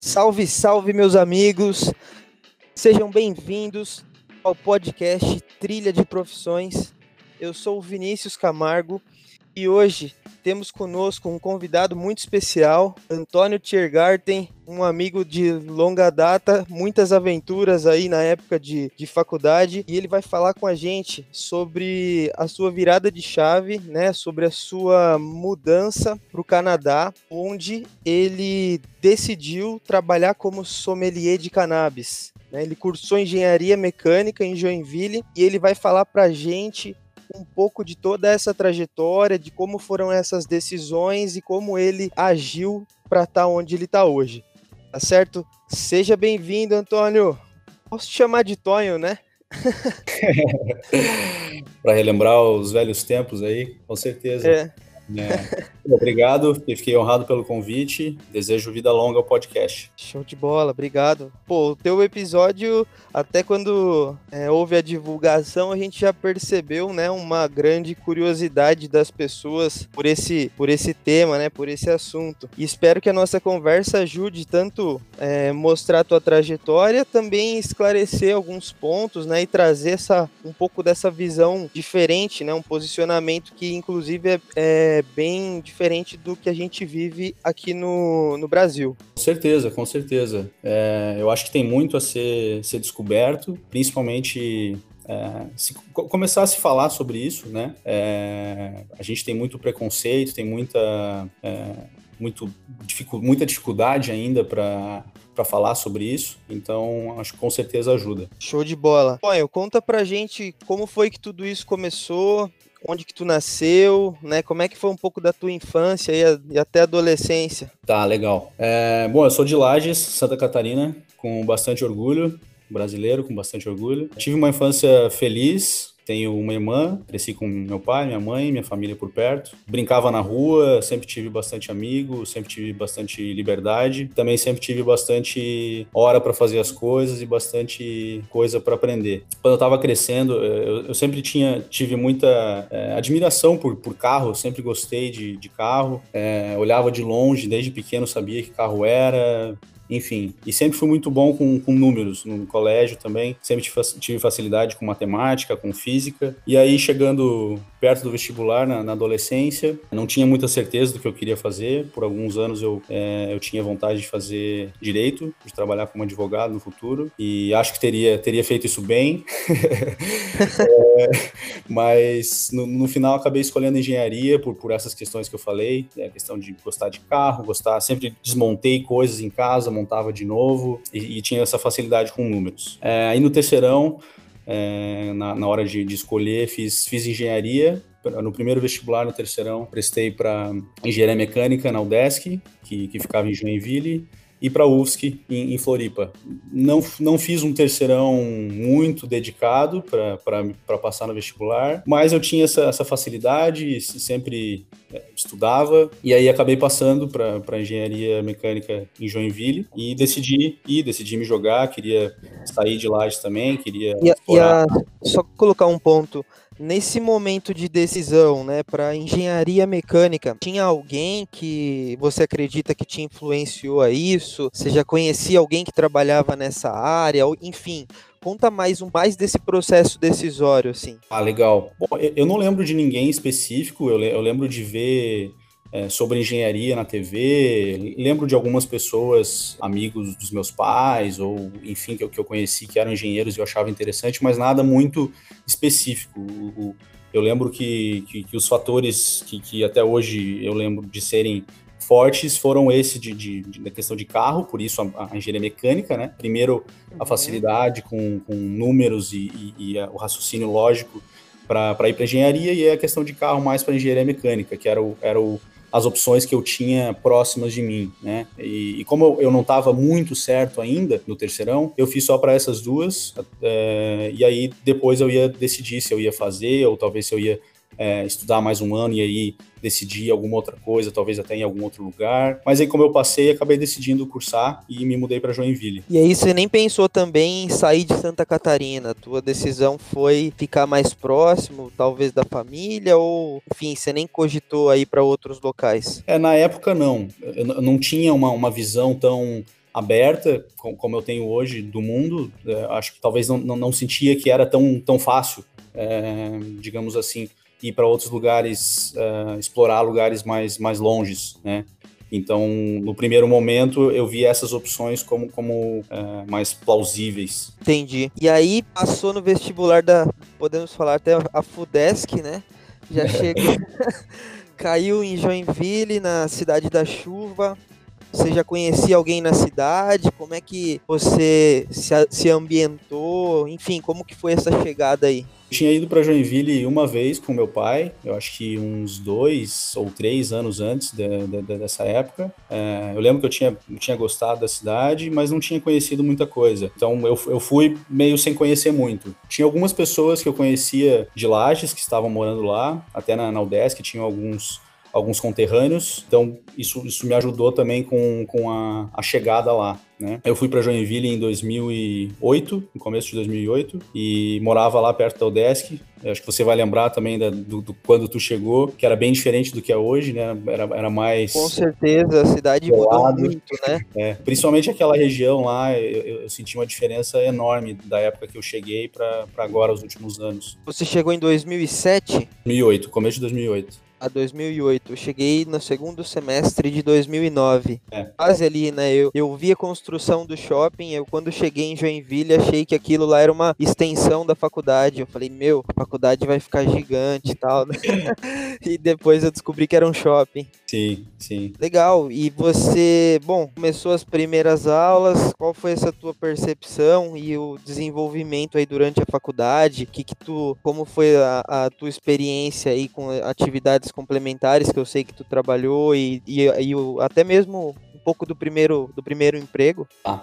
Salve, salve, meus amigos! Sejam bem-vindos ao podcast Trilha de Profissões. Eu sou o Vinícius Camargo e hoje temos conosco um convidado muito especial, Antônio Tiergarten, um amigo de longa data, muitas aventuras aí na época de, de faculdade, e ele vai falar com a gente sobre a sua virada de chave, né, sobre a sua mudança para o Canadá, onde ele decidiu trabalhar como sommelier de cannabis. Né? Ele cursou engenharia mecânica em Joinville e ele vai falar para gente um pouco de toda essa trajetória, de como foram essas decisões e como ele agiu para estar tá onde ele está hoje. Tá certo? Seja bem-vindo, Antônio. Posso te chamar de Tonho, né? para relembrar os velhos tempos aí, com certeza. É. É. Obrigado, fiquei honrado pelo convite. Desejo vida longa ao podcast. Show de bola, obrigado. Pô, o teu episódio, até quando é, houve a divulgação, a gente já percebeu, né, uma grande curiosidade das pessoas por esse, por esse tema, né, por esse assunto. E espero que a nossa conversa ajude tanto é, mostrar a tua trajetória, também esclarecer alguns pontos, né, e trazer essa, um pouco dessa visão diferente, né, um posicionamento que inclusive é, é bem diferente do que a gente vive aqui no, no Brasil. Com certeza, com certeza. É, eu acho que tem muito a ser, ser descoberto, principalmente é, se começar a se falar sobre isso, né? É, a gente tem muito preconceito, tem muita, é, muito, dificu muita dificuldade ainda para para falar sobre isso, então acho que com certeza ajuda. Show de bola. Ponho, conta pra gente como foi que tudo isso começou, onde que tu nasceu, né? Como é que foi um pouco da tua infância e, e até adolescência? Tá, legal. É, bom, eu sou de Lages, Santa Catarina, com bastante orgulho, brasileiro, com bastante orgulho. Tive uma infância feliz, tenho uma irmã, cresci com meu pai, minha mãe, minha família por perto. Brincava na rua, sempre tive bastante amigo, sempre tive bastante liberdade. Também sempre tive bastante hora para fazer as coisas e bastante coisa para aprender. Quando eu estava crescendo, eu, eu, sempre tinha tive muita é, admiração por, por carro, sempre gostei de, de carro. É, olhava de longe, desde pequeno sabia que carro era, enfim. E sempre fui muito bom com, com números no colégio também, sempre tive facilidade com matemática, com física. E aí, chegando perto do vestibular, na, na adolescência, não tinha muita certeza do que eu queria fazer. Por alguns anos eu, é, eu tinha vontade de fazer direito, de trabalhar como advogado no futuro, e acho que teria, teria feito isso bem. é, mas no, no, final acabei escolhendo engenharia por, por essas questões que eu falei, é, a questão de gostar de carro, gostar, sempre desmontei coisas em casa, montava de novo e, e tinha essa facilidade com números. É, aí no terceirão, é, na, na, hora de, de, escolher, fiz, fiz engenharia. No primeiro vestibular, no terceirão, prestei para engenharia mecânica na UDESC, que, que ficava em Joinville e para a UFSC em, em, Floripa. Não, não fiz um terceirão muito dedicado para passar no vestibular, mas eu tinha essa, essa facilidade, sempre é, estudava, e aí acabei passando para engenharia mecânica em Joinville e decidi ir, decidi me jogar, queria sair de Lages também, queria. E, e a, só colocar um ponto nesse momento de decisão, né, para engenharia mecânica, tinha alguém que você acredita que te influenciou a isso? Você já conhecia alguém que trabalhava nessa área? Enfim, conta mais um mais desse processo decisório, assim. Ah, legal. Bom, eu não lembro de ninguém específico. Eu, lembro de ver é, sobre engenharia na TV. Lembro de algumas pessoas, amigos dos meus pais, ou enfim, que eu, que eu conheci que eram engenheiros e eu achava interessante, mas nada muito específico. O, eu lembro que, que, que os fatores que, que, até hoje eu lembro de serem fortes foram esse de, de, de da questão de carro, por isso a, a engenharia mecânica, né? Primeiro, a uhum. facilidade com, com números e, e, e o raciocínio lógico para ir para engenharia, e a questão de carro mais para engenharia mecânica, que era o, era o, as opções que eu tinha próximas de mim, né? E, e como eu, eu não estava muito certo ainda no terceirão, eu fiz só para essas duas, é, e aí depois eu ia decidir se eu ia fazer ou talvez se eu ia é, estudar mais um ano e aí decidir alguma outra coisa, talvez até em algum outro lugar. Mas aí, como eu passei, acabei decidindo cursar e me mudei para Joinville. E aí, você nem pensou também em sair de Santa Catarina? Tua decisão foi ficar mais próximo, talvez, da família? Ou, enfim, você nem cogitou aí para outros locais? É, na época, não. Eu não tinha uma, uma visão tão aberta, como eu tenho hoje, do mundo, é, acho que talvez não, não, não, sentia que era tão, tão fácil, é, digamos assim, ir para outros lugares, é, explorar lugares mais, mais longes, né? Então, no primeiro momento, eu vi essas opções como, como é, mais plausíveis. Entendi. E aí, passou no vestibular da, podemos falar até a FUDESC, né? Já chegou, caiu em Joinville, na Cidade da Chuva, você já conhecia alguém na cidade? Como é que você se, se ambientou? Enfim, como que foi essa chegada aí? Tinha ido para Joinville uma vez com meu pai, eu acho que uns dois ou três anos antes de, de, de, dessa época. É, eu lembro que eu tinha, tinha gostado da cidade, mas não tinha conhecido muita coisa. Então eu, eu fui meio sem conhecer muito. Tinha algumas pessoas que eu conhecia de Lages que estavam morando lá, até na, na UDESC tinham alguns alguns conterrâneos, então isso, isso me ajudou também com, com a, a chegada lá. Né? Eu fui para Joinville em 2008, no começo de 2008, e morava lá perto da UDESC. Eu acho que você vai lembrar também da, do, do, quando tu chegou, que era bem diferente do que é hoje, né? Era, era mais. Com certeza, a cidade mudou muito, né? É, principalmente aquela região lá, eu, eu, senti uma diferença enorme da época que eu cheguei para agora, os últimos anos. Você chegou em 2007? 2008, começo de 2008 a 2008. Eu cheguei no segundo semestre de 2009. É. Quase ali, né? Eu, eu vi a construção do shopping. Eu, quando cheguei em Joinville, achei que aquilo lá era uma extensão da faculdade. Eu falei, meu, a faculdade vai ficar gigante e tal, né? e depois eu descobri que era um shopping. Sim, sim. Legal. E você, bom, começou as primeiras aulas. Qual foi essa tua percepção e o desenvolvimento aí durante a faculdade? Que que tu, como foi a, a tua experiência aí com atividades complementares que eu sei que tu trabalhou e, e, e o, até mesmo um pouco do primeiro, do primeiro emprego? Ah.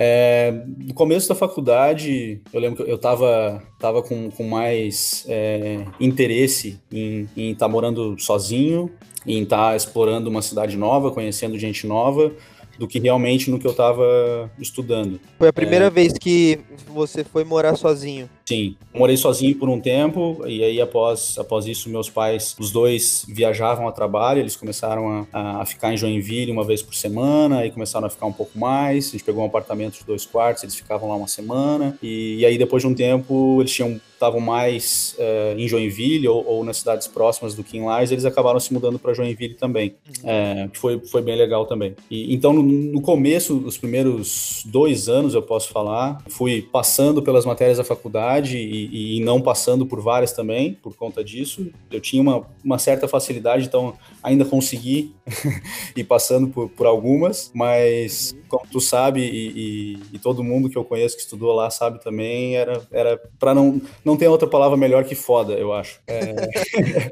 É, no começo da faculdade, eu lembro que eu estava tava com, com mais é, interesse em estar tá morando sozinho, em estar tá explorando uma cidade nova, conhecendo gente nova, do que realmente no que eu estava estudando. Foi a primeira é... vez que você foi morar sozinho? Sim, morei sozinho por um tempo e aí após, após isso meus pais, os dois viajavam a trabalho, eles começaram a, a ficar em Joinville uma vez por semana, aí começaram a ficar um pouco mais, a gente pegou um apartamento de dois quartos, eles ficavam lá uma semana e, e aí depois de um tempo eles tinham estavam mais uh, em Joinville ou, ou, nas cidades próximas do que em Lages, eles acabaram se mudando para Joinville também, uhum. é, foi, foi bem legal também. E, então, no, no, começo, os primeiros dois anos, eu posso falar, fui passando pelas matérias da faculdade e, e não passando por várias também, por conta disso. Eu tinha uma, uma certa facilidade, então ainda consegui ir passando por, por algumas, mas como tu sabe e, e, e, todo mundo que eu conheço que estudou lá sabe também, era, era para não não tem outra palavra melhor que foda, eu acho. É...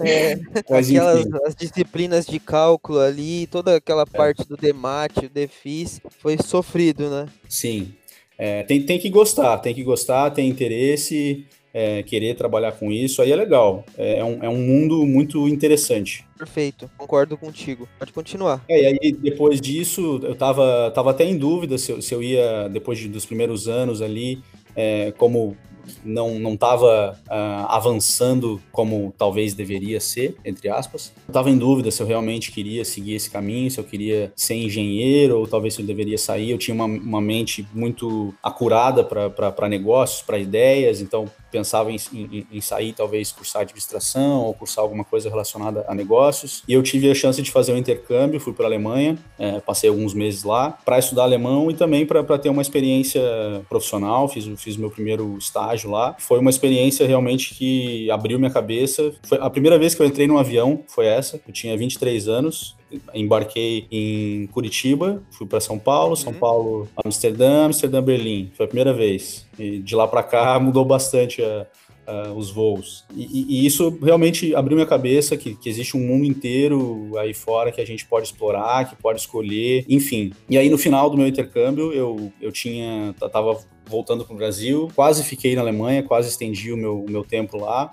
é, Mas, aquelas as disciplinas de cálculo ali, toda aquela é. parte do DEMAT, o DEFIS, foi sofrido, né? Sim. É, tem, tem que gostar, tem que gostar, tem interesse, é, querer trabalhar com isso, aí é legal. É, é um, é um mundo muito interessante. Perfeito, concordo contigo. Pode continuar. É, e aí, depois disso, eu tava, tava até em dúvida se eu, se eu ia, depois de, dos primeiros anos ali, é, como não não estava uh, avançando como talvez deveria ser, entre aspas. Estava em dúvida se eu realmente queria seguir esse caminho, se eu queria ser engenheiro ou talvez se eu deveria sair. Eu tinha uma, uma mente muito acurada para negócios, para ideias, então pensava em, em, em, sair, talvez cursar administração ou cursar alguma coisa relacionada a negócios. E eu tive a chance de fazer um intercâmbio, fui para a Alemanha, é, passei alguns meses lá para estudar alemão e também para ter uma experiência profissional. Fiz, fiz meu primeiro estágio lá. Foi uma experiência realmente que abriu minha cabeça. Foi a primeira vez que eu entrei num avião, foi essa. Eu tinha 23 anos embarquei em Curitiba, fui para São Paulo, São uhum. Paulo, Amsterdã, Amsterdã, Berlim. Foi a primeira vez. E de lá para cá mudou bastante a, a, os voos. E, e, isso realmente abriu minha cabeça que, que, existe um mundo inteiro aí fora que a gente pode explorar, que pode escolher, enfim. E aí no final do meu intercâmbio eu, eu tinha, tava voltando para o Brasil, quase fiquei na Alemanha, quase estendi o meu, o meu tempo lá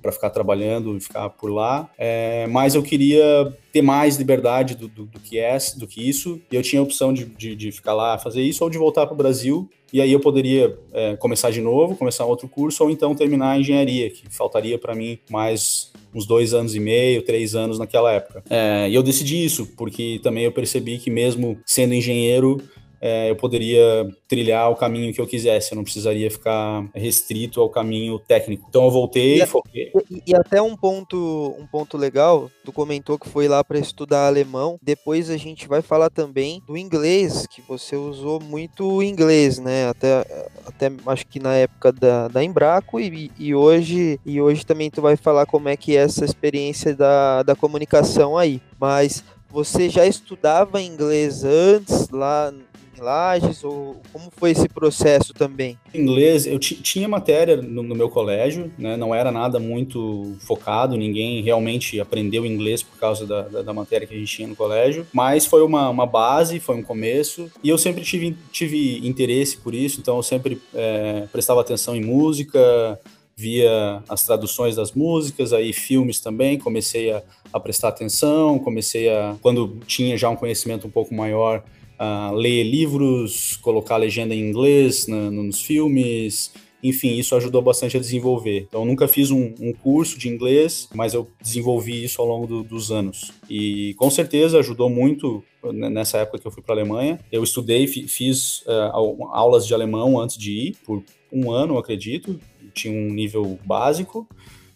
para ficar trabalhando e ficar por lá, é, mas eu queria ter mais liberdade do, do, do, que é, do que isso, e eu tinha a opção de, de, de ficar lá fazer isso ou de voltar para o Brasil, e aí eu poderia é, começar de novo, começar outro curso, ou então terminar a engenharia, que faltaria para mim mais uns dois anos e meio, três anos naquela época. É, e eu decidi isso, porque também eu percebi que mesmo sendo engenheiro, é, eu poderia trilhar o caminho que eu quisesse, eu não precisaria ficar restrito ao caminho técnico. Então eu voltei, e, foquei. E, e, até um ponto, um ponto legal, tu comentou que foi lá para estudar alemão. Depois a gente vai falar também do inglês, que você usou muito inglês, né? Até, até acho que na época da, da Embraco e, e hoje e hoje também tu vai falar como é que é essa experiência da, da comunicação aí. Mas você já estudava inglês antes lá em Lages ou como foi esse processo também? Inglês, eu tinha matéria no, no, meu colégio, né? Não era nada muito focado, ninguém realmente aprendeu inglês por causa da, da, da matéria que a gente tinha no colégio, mas foi uma, uma, base, foi um começo e eu sempre tive, tive interesse por isso, então eu sempre é, prestava atenção em música, via as traduções das músicas, aí filmes também, comecei a, a prestar atenção, comecei a, quando tinha já um conhecimento um pouco maior, a ler livros, colocar legenda em inglês na, nos filmes, enfim, isso ajudou bastante a desenvolver. Então, eu nunca fiz um, um curso de inglês, mas eu desenvolvi isso ao longo do, dos anos. E com certeza ajudou muito nessa época que eu fui para a Alemanha. Eu estudei, fiz uh, aulas de alemão antes de ir, por um ano, acredito tinha um nível básico.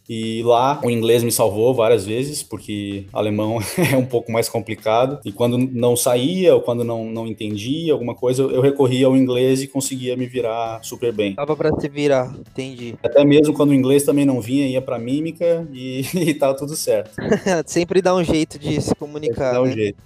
E lá o inglês me salvou várias vezes, porque alemão é um pouco mais complicado. E quando não saía ou quando não, não entendia alguma coisa, eu recorria ao inglês e conseguia me virar super bem. Tava para se virar, entendi. Até mesmo quando o inglês também não vinha, ia para mímica e, e tava tudo certo. Sempre dá um jeito de se comunicar. Sempre dá né? um jeito.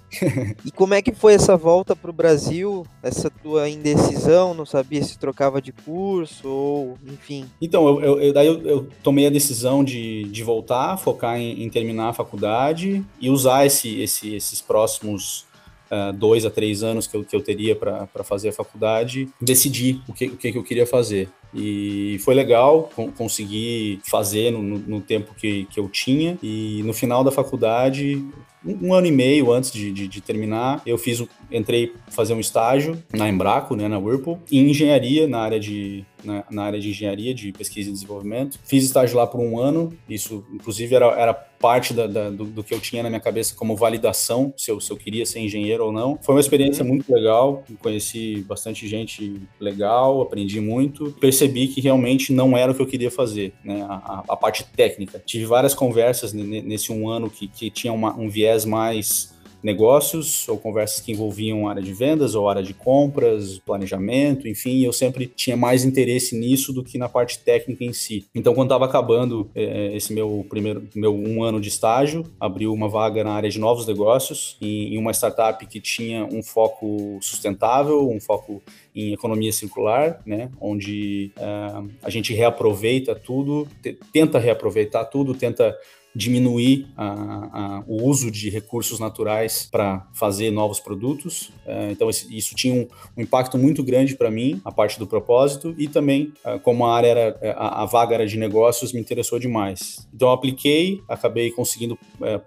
e como é que foi essa volta para o Brasil? Essa tua indecisão, não sabia se trocava de curso ou enfim? Então, eu, eu, daí eu, eu tomei a decisão de, de voltar, focar em, em terminar a faculdade e usar esse, esse, esses próximos uh, dois a três anos que eu, que eu teria para fazer a faculdade, decidir o que, o que eu queria fazer. E foi legal conseguir fazer no, no, tempo que, que eu tinha. E no final da faculdade, um, um ano e meio antes de, de, de, terminar, eu fiz, entrei fazer um estágio na Embraco, né, na Whirlpool, em engenharia, na área de na, na, área de engenharia, de pesquisa e desenvolvimento. Fiz estágio lá por um ano, isso inclusive era, era parte da, da, do, do, que eu tinha na minha cabeça como validação, se eu, se eu queria ser engenheiro ou não. Foi uma experiência uhum. muito legal, conheci bastante gente legal, aprendi muito, percebi que realmente não era o que eu queria fazer, né, a, a parte técnica. Tive várias conversas nesse um ano que, que tinha uma, um viés mais negócios ou conversas que envolviam área de vendas ou área de compras, planejamento, enfim, eu sempre tinha mais interesse nisso do que na parte técnica em si. Então, quando estava acabando é, esse meu primeiro, meu um ano de estágio, abriu uma vaga na área de novos negócios em, em uma startup que tinha um foco sustentável, um foco em economia circular, né, onde uh, a gente reaproveita tudo, tenta reaproveitar tudo, tenta diminuir a, a, o uso de recursos naturais para fazer novos produtos. É, então, isso tinha um, um impacto muito grande para mim, a parte do propósito, e também, é, como a área era, é, a, a, vaga era de negócios, me interessou demais. Então, apliquei, acabei conseguindo é,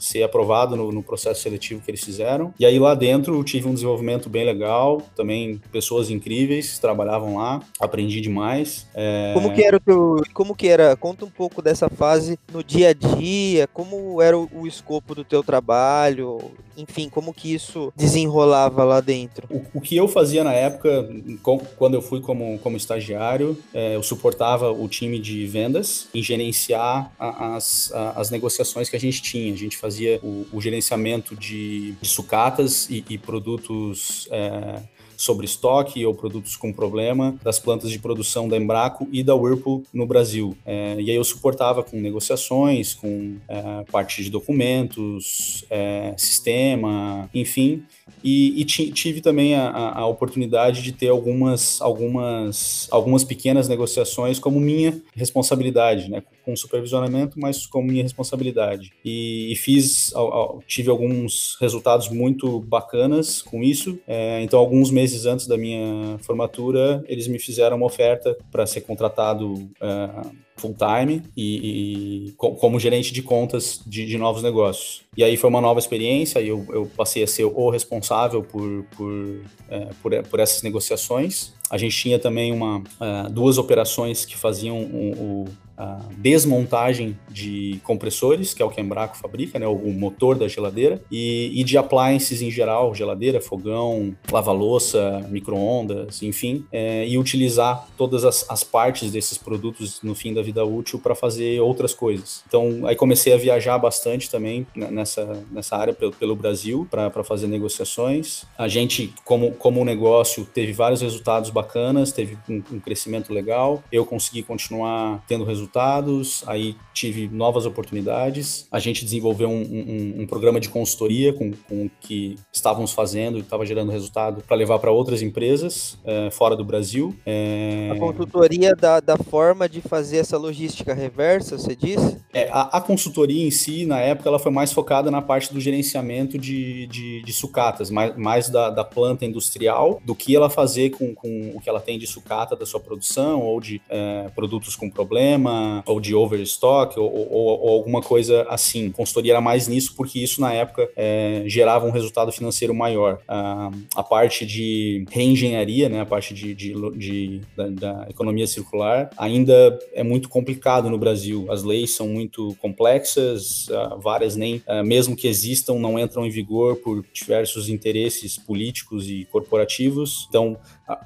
ser aprovado no, no, processo seletivo que eles fizeram. E aí, lá dentro, eu tive um desenvolvimento bem legal, também pessoas incríveis trabalhavam lá, aprendi demais. Como que era o teu, como que era? Conta um pouco dessa fase no dia a dia dia, como era o, o, escopo do teu trabalho, enfim, como que isso desenrolava lá dentro? O, o que eu fazia na época, com, quando eu fui como, como estagiário, é, eu suportava o time de vendas em gerenciar a, as, a, as negociações que a gente tinha. A gente fazia o, o gerenciamento de, de sucatas e, e produtos é, sobre estoque ou produtos com problema das plantas de produção da Embraco e da Whirlpool no Brasil. É, e aí eu suportava com negociações, com é, parte de documentos, é, sistema, enfim. E, e tive também a, a, oportunidade de ter algumas, algumas, algumas pequenas negociações como minha responsabilidade, né? Com supervisionamento, mas como minha responsabilidade. E, e fiz, tive alguns resultados muito bacanas com isso. É, então, alguns meses antes da minha formatura, eles me fizeram uma oferta para ser contratado é, full time e, e, como gerente de contas de, de, novos negócios. E aí foi uma nova experiência e eu, eu passei a ser o responsável por, por, é, por, por, essas negociações. A gente tinha também uma, uh, duas operações que faziam o, a desmontagem de compressores, que é o que a Embraco fabrica, né, o motor da geladeira, e, e de appliances em geral, geladeira, fogão, lava-louça, micro-ondas, enfim, é, e utilizar todas as, as partes desses produtos no fim da vida útil para fazer outras coisas. Então, aí comecei a viajar bastante também nessa, nessa área pelo, pelo Brasil para fazer negociações. A gente, como, como negócio, teve vários resultados bacanas, teve um, um crescimento legal. Eu consegui continuar tendo resultados, aí tive novas oportunidades. A gente desenvolveu um, um, um programa de consultoria com, com o que estávamos fazendo e estava gerando resultado para levar para outras empresas é, fora do Brasil. É... A consultoria da, da forma de fazer essa logística reversa, você disse? É, a, a, consultoria em si, na época, ela foi mais focada na parte do gerenciamento de, de, de sucatas, mais, mais da, da, planta industrial do que ela fazer com, com o que ela tem de sucata da sua produção ou de é, produtos com problema ou de overstock ou, ou, ou, alguma coisa assim. Consultoria era mais nisso porque isso na época é, gerava um resultado financeiro maior. A, a parte de reengenharia, né, a parte de, de, de da, da, economia circular ainda é muito complicado no Brasil. As leis são muito complexas, uh, várias nem, uh, mesmo que existam, não entram em vigor por diversos interesses políticos e corporativos. Então,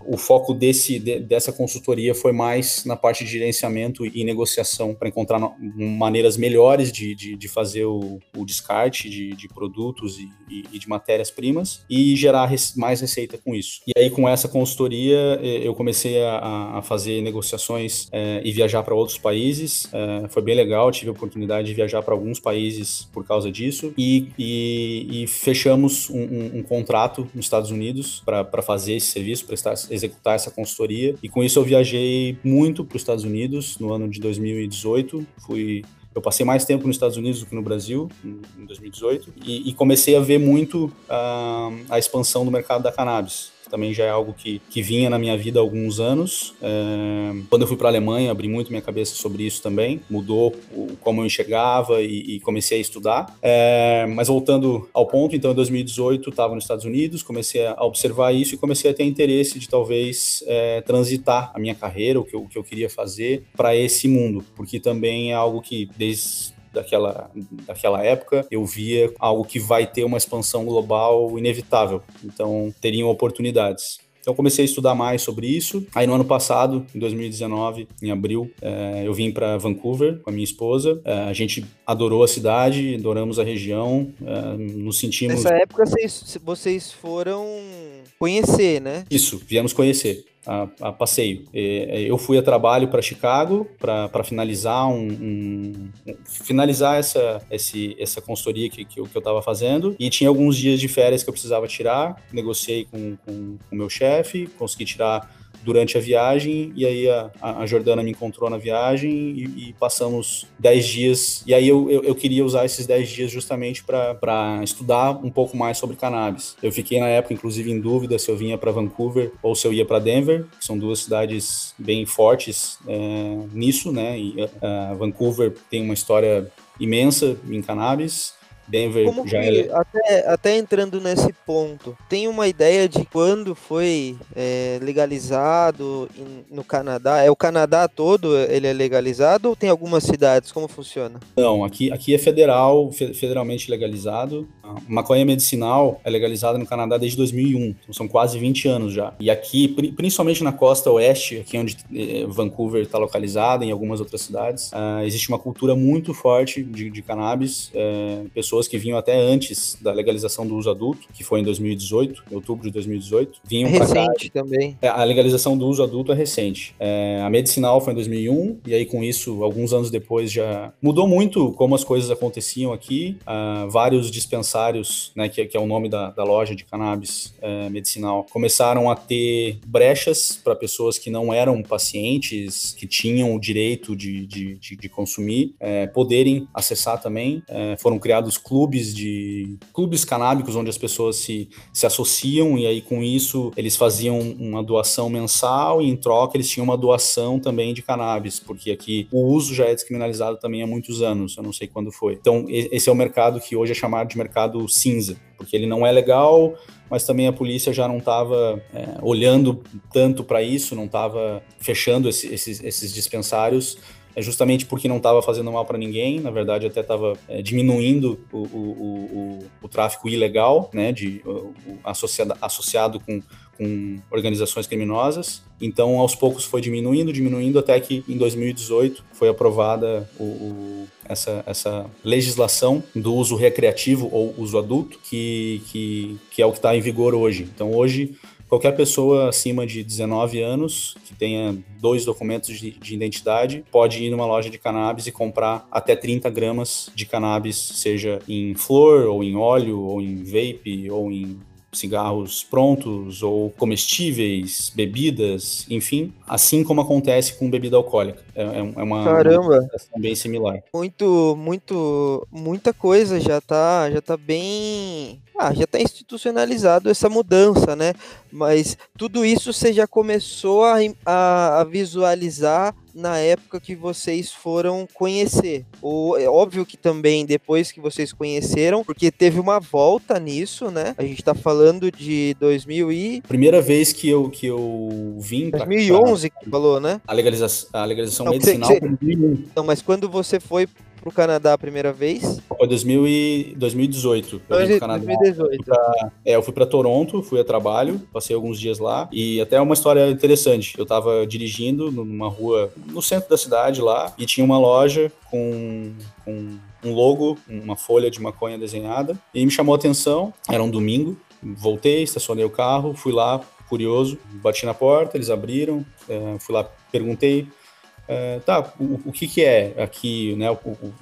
o foco desse, de, dessa consultoria foi mais na parte de gerenciamento e negociação para encontrar maneiras melhores de, de, de fazer o, o descarte de, de produtos e, e, e de matérias-primas e gerar mais receita com isso. E aí, com essa consultoria, eu comecei a, a fazer negociações é, e viajar para outros países. É, foi bem legal, tive a oportunidade de viajar para alguns países por causa disso e, e fechamos um, um, um, contrato nos Estados Unidos para fazer esse serviço, prestar executar essa consultoria. E com isso eu viajei muito para os Estados Unidos no ano de 2018. Fui eu passei mais tempo nos Estados Unidos do que no Brasil, em 2018, e, e comecei a ver muito uh, a expansão do mercado da cannabis que também já é algo que, que vinha na minha vida há alguns anos. É, quando eu fui para a Alemanha, abri muito minha cabeça sobre isso também, mudou o, como eu enxergava e, e comecei a estudar. É, mas voltando ao ponto, então em 2018 estava nos Estados Unidos, comecei a observar isso e comecei a ter interesse de talvez é, transitar a minha carreira, o que eu, o que eu queria fazer para esse mundo, porque também é algo que desde daquela, daquela época, eu via algo que vai ter uma expansão global inevitável. Então, teriam oportunidades. Então comecei a estudar mais sobre isso. Aí no ano passado, em 2019, em abril, é, eu vim para Vancouver com a minha esposa. É, a gente adorou a cidade, adoramos a região, é, nos sentimos. Nessa época vocês, vocês foram conhecer, né? Isso, viemos conhecer a, a passeio. E, eu fui a trabalho para Chicago para finalizar um, um, finalizar essa esse, essa consultoria que, que, eu estava fazendo e tinha alguns dias de férias que eu precisava tirar. Negociei com o meu chefe, consegui tirar durante a viagem, e aí a, a Jordana me encontrou na viagem e, e passamos 10 dias. E aí eu, eu, eu, queria usar esses 10 dias justamente para estudar um pouco mais sobre cannabis. Eu fiquei na época, inclusive, em dúvida se eu vinha para Vancouver ou se eu ia para Denver, que são duas cidades bem fortes é, nisso, né? E, uh, Vancouver tem uma história imensa em cannabis Denver Como já que, é... até, até entrando nesse ponto, tem uma ideia de quando foi é, legalizado no Canadá? É o Canadá todo ele é legalizado ou tem algumas cidades? Como funciona? Não, aqui, aqui é federal, federalmente legalizado. A maconha medicinal é legalizada no Canadá desde 2001, então são quase 20 anos já. E aqui, principalmente na costa oeste, aqui onde eh, Vancouver está localizada, em algumas outras cidades, uh, existe uma cultura muito forte de, de cannabis. Uh, pessoas pessoas que vinham até antes da legalização do uso adulto, que foi em 2018, em outubro de 2018, vinham é recente cá. também. É, a legalização do uso adulto é recente. É, a medicinal foi em 2001 e aí com isso, alguns anos depois já mudou muito como as coisas aconteciam aqui. Uh, vários dispensários, né, que, que, é o nome da, da loja de cannabis é, medicinal, começaram a ter brechas para pessoas que não eram pacientes, que tinham o direito de, de, de, de consumir, é, poderem acessar também. É, foram criados clubes de clubes canábicos onde as pessoas se, se associam e aí com isso eles faziam uma doação mensal e em troca eles tinham uma doação também de cannabis, porque aqui o uso já é descriminalizado também há muitos anos, eu não sei quando foi. Então esse é o mercado que hoje é chamado de mercado cinza, porque ele não é legal, mas também a polícia já não estava é, olhando tanto para isso, não estava fechando esse, esses, esses dispensários é justamente porque não estava fazendo mal para ninguém, na verdade até estava é, diminuindo o, o, o, o, tráfico ilegal, né, de, associado, associado com, com organizações criminosas. Então, aos poucos foi diminuindo, diminuindo, até que em 2018 foi aprovada o, o, essa, essa legislação do uso recreativo ou uso adulto, que, que, que é o que está em vigor hoje. Então, hoje Qualquer pessoa acima de 19 anos que tenha dois documentos de, de, identidade pode ir numa loja de cannabis e comprar até 30 gramas de cannabis, seja em flor, ou em óleo, ou em vape, ou em cigarros prontos ou comestíveis, bebidas, enfim, assim como acontece com bebida alcoólica. É, é, é uma, Caramba. uma bem similar. Muito, muito, muita coisa já tá, já tá bem ah, já está institucionalizado essa mudança, né? Mas tudo isso você já começou a, a, a, visualizar na época que vocês foram conhecer. Ou é óbvio que também depois que vocês conheceram, porque teve uma volta nisso, né? A gente está falando de 2000 e primeira vez que eu que eu vim 2011 pra... que falou, né? A legalização, a legalização não, medicinal. Você, você... Não, mas quando você foi pro Canadá a primeira vez? Foi 2000 e 2018. Eu 2018. Pra, é, eu fui para Toronto, fui a trabalho, passei alguns dias lá e até uma história interessante. Eu tava dirigindo numa rua no centro da cidade lá e tinha uma loja com, com um logo, uma folha de maconha desenhada e me chamou a atenção. Era um domingo. Voltei, estacionei o carro, fui lá, curioso, bati na porta, eles abriram, é, fui lá, perguntei é, tá, o, o, que que é aqui, né? O, o,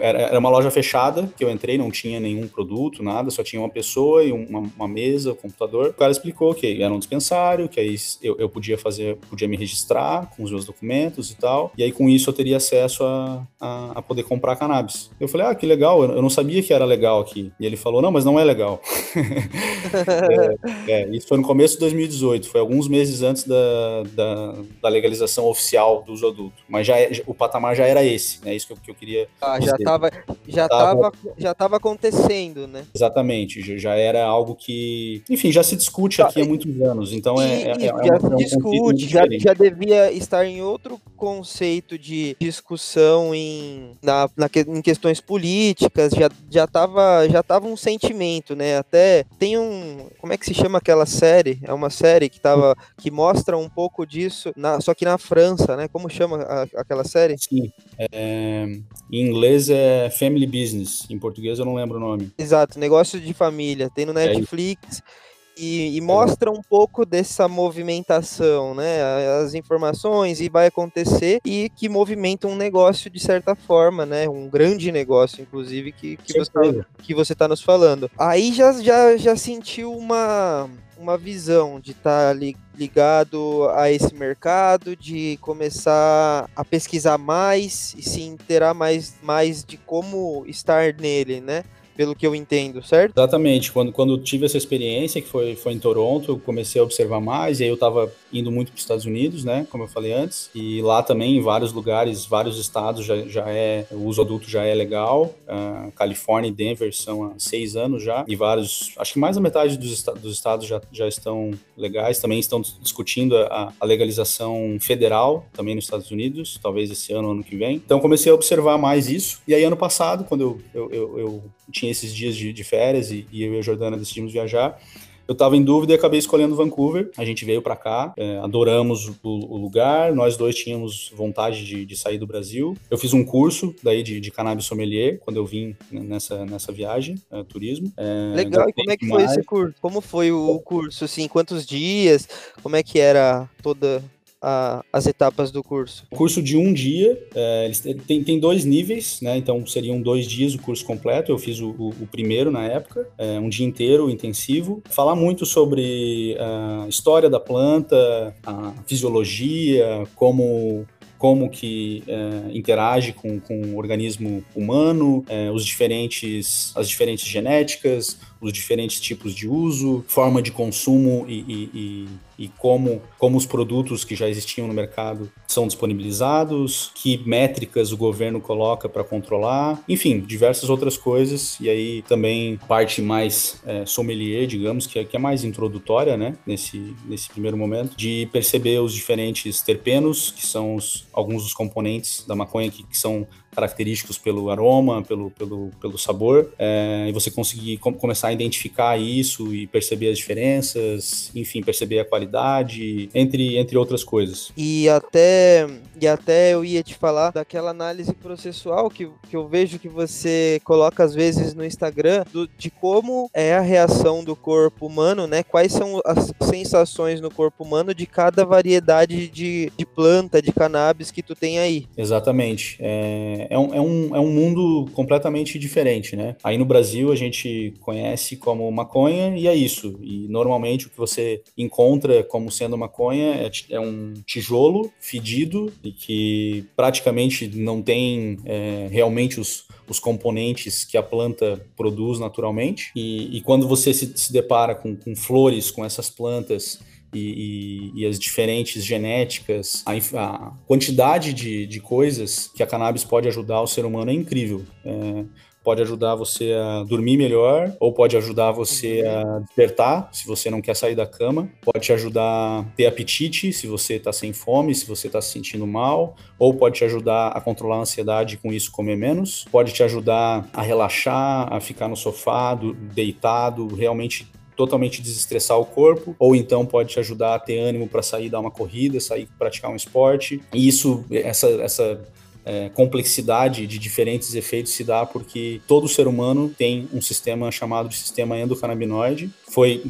era, era, uma loja fechada que eu entrei, não tinha nenhum produto, nada, só tinha uma pessoa e uma, uma mesa, um computador. O cara explicou que era um dispensário, que aí eu, eu, podia fazer, podia me registrar com os meus documentos e tal, e aí com isso eu teria acesso a, a, a poder comprar cannabis. Eu falei, ah, que legal, eu, não sabia que era legal aqui. E ele falou, não, mas não é legal. é, é, isso foi no começo de 2018, foi alguns meses antes da, da, da legalização oficial do uso Mas já é, o patamar já era esse, né? Isso que eu, que eu queria. Ah, já estava já tava, já tava acontecendo, né? Exatamente, já era algo que, enfim, já se discute aqui há muitos anos. Então é, é, é, já é um, se discute, já, já devia estar em outro conceito de discussão em, na, na, em questões políticas, já, já tava já tava um sentimento, né? Até tem um, como é que se chama aquela série? É uma série que tava que mostra um pouco disso, na, só que na França, né? Como chama a, aquela série? Sim. É, em inglês é Family Business, em português eu não lembro o nome. Exato, negócio de família. Tem no é Netflix. É e, e, mostra um pouco dessa movimentação, né? As informações e vai acontecer e que movimenta um negócio de certa forma, né? Um grande negócio, inclusive, que, que, você, tá, que você tá nos falando. Aí já, já, já sentiu uma, uma visão de estar tá ligado a esse mercado, de começar a pesquisar mais e se inteirar mais, mais de como estar nele, né? Pelo que eu entendo, certo? Exatamente. Quando, quando tive essa experiência, que foi, foi em Toronto, eu comecei a observar mais, e aí eu estava indo muito para os Estados Unidos, né, como eu falei antes, e lá também, em vários lugares, vários estados, já, já é, o uso adulto já é legal, uh, Califórnia e Denver são há seis anos já, e vários, acho que mais da metade dos, est dos estados já, já estão legais, também estão discutindo a, a legalização federal, também nos Estados Unidos, talvez esse ano, ano que vem. Então comecei a observar mais isso, e aí ano passado, quando eu, eu, eu, eu tinha tinha esses dias de, de férias e, e, eu e a Jordana decidimos viajar. Eu estava em dúvida e acabei escolhendo Vancouver. A gente veio para cá, é, adoramos o, o, lugar. Nós dois tínhamos vontade de, de, sair do Brasil. Eu fiz um curso daí de, de cannabis sommelier quando eu vim nessa, nessa viagem, é, turismo. É, Legal. E como é que foi esse curso? Como foi o curso? Assim, quantos dias? Como é que era toda a, as etapas do curso? O curso de um dia, é, tem, tem dois níveis, né? Então seriam dois dias o curso completo. Eu fiz o, o, o primeiro na época, é, um dia inteiro intensivo. Falar muito sobre a história da planta, a fisiologia, como como que é, interage com, com o organismo humano, é, os diferentes, as diferentes genéticas, os diferentes tipos de uso, forma de consumo e, e, e, e, como, como os produtos que já existiam no mercado são disponibilizados, que métricas o governo coloca para controlar, enfim, diversas outras coisas. E aí também parte mais é, sommelier, digamos, que é, que é mais introdutória, né, nesse, nesse primeiro momento, de perceber os diferentes terpenos, que são os alguns dos componentes da maconha que, que são característicos pelo aroma, pelo, pelo, pelo sabor, é, e você conseguir com, começar a identificar isso e perceber as diferenças, enfim, perceber a qualidade, entre, entre outras coisas. E até, e até eu ia te falar daquela análise processual que, que eu vejo que você coloca às vezes no Instagram, do, de como é a reação do corpo humano, né? Quais são as sensações no corpo humano de cada variedade de, de planta, de cannabis que tu tem aí. Exatamente. É, é, um, é, um, é um mundo completamente diferente, né? Aí no Brasil a gente conhece como maconha e é isso. E normalmente o que você encontra como sendo maconha é, é um tijolo fedido e que praticamente não tem é, realmente os, os componentes que a planta produz naturalmente. E, e quando você se, se depara com, com flores, com essas plantas e, e, e, as diferentes genéticas, a, a quantidade de, de, coisas que a cannabis pode ajudar o ser humano é incrível. É, pode ajudar você a dormir melhor, ou pode ajudar você a despertar, se você não quer sair da cama, pode te ajudar a ter apetite, se você está sem fome, se você está se sentindo mal, ou pode te ajudar a controlar a ansiedade com isso comer menos, pode te ajudar a relaxar, a ficar no sofá, deitado, realmente totalmente desestressar o corpo, ou então pode te ajudar a ter ânimo para sair dar uma corrida, sair praticar um esporte. E isso, essa, essa é, complexidade de diferentes efeitos se dá porque todo ser humano tem um sistema chamado de sistema endocannabinoide. Foi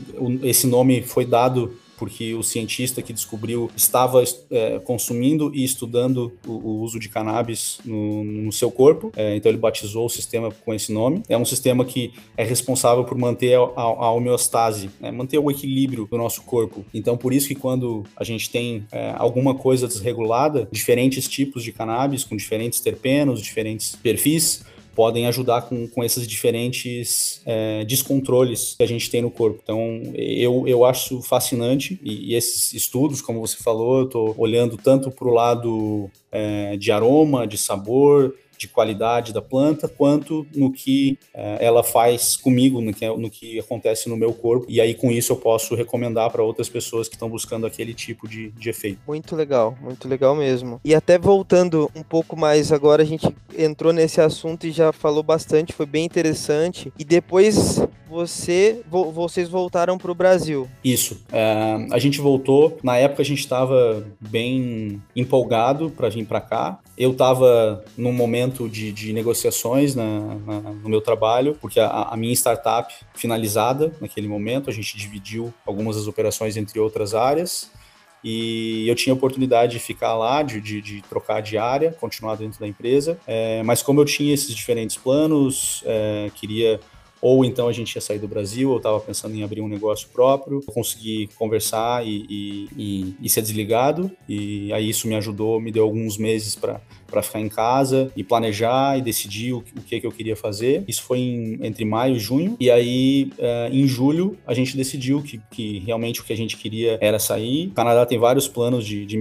esse nome foi dado porque o cientista que descobriu estava é, consumindo e estudando o, o, uso de cannabis no, no seu corpo, é, então ele batizou o sistema com esse nome. É um sistema que é responsável por manter a, a, homeostase, né, manter o equilíbrio do nosso corpo. Então, por isso que quando a gente tem é, alguma coisa desregulada, diferentes tipos de cannabis com diferentes terpenos, diferentes perfis, podem ajudar com, com esses diferentes é, descontroles que a gente tem no corpo. Então, eu, eu acho fascinante e, e esses estudos, como você falou, eu estou olhando tanto para o lado é, de aroma, de sabor, de qualidade da planta, quanto no que uh, ela faz comigo, no que, no que acontece no meu corpo. E aí, com isso, eu posso recomendar para outras pessoas que estão buscando aquele tipo de, de efeito. Muito legal, muito legal mesmo. E até voltando um pouco mais agora, a gente entrou nesse assunto e já falou bastante, foi bem interessante. E depois você, vo, vocês voltaram para o Brasil. Isso. É, a gente voltou. Na época a gente estava bem empolgado para vir para cá. Eu estava num momento de, de negociações na, na, no meu trabalho, porque a, a, minha startup finalizada naquele momento, a gente dividiu algumas das operações entre outras áreas. E eu tinha a oportunidade de ficar lá, de, de, de trocar de área, continuar dentro da empresa. É, mas como eu tinha esses diferentes planos, é, queria ou então a gente ia sair do Brasil, ou estava pensando em abrir um negócio próprio, consegui conversar e, e, e, e ser desligado, e aí isso me ajudou, me deu alguns meses para para ficar em casa e planejar e decidir o, o que, que eu queria fazer. Isso foi em, entre maio e junho. E aí, uh, em julho, a gente decidiu que, que realmente o que a gente queria era sair. O Canadá tem vários planos de, de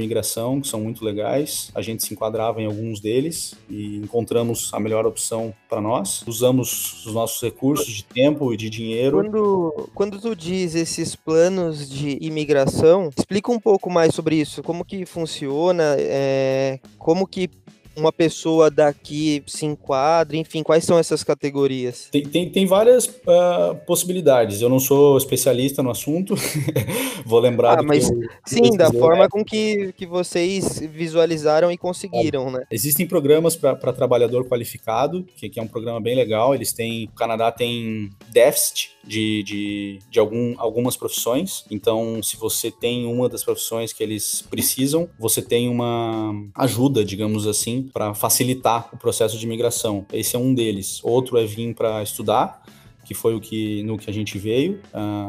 que são muito legais. A gente se enquadrava em alguns deles e encontramos a melhor opção para nós. Usamos os nossos recursos de tempo e de dinheiro. Quando, quando tu diz esses planos de imigração, explica um pouco mais sobre isso. Como que funciona? É, como que uma pessoa daqui se enquadra? Enfim, quais são essas categorias? Tem, tem, tem várias uh, possibilidades. Eu não sou especialista no assunto, vou lembrar. Ah, mas eu, sim, da forma com que, que vocês visualizaram e conseguiram, né? Existem programas para trabalhador qualificado, que, que é um programa bem legal. Eles têm, o Canadá tem déficit de, de, de algum, algumas profissões. Então, se você tem uma das profissões que eles precisam, você tem uma ajuda, digamos assim, para facilitar o processo de imigração. Esse é um deles. Outro é vir para estudar, que foi o que no que a gente veio.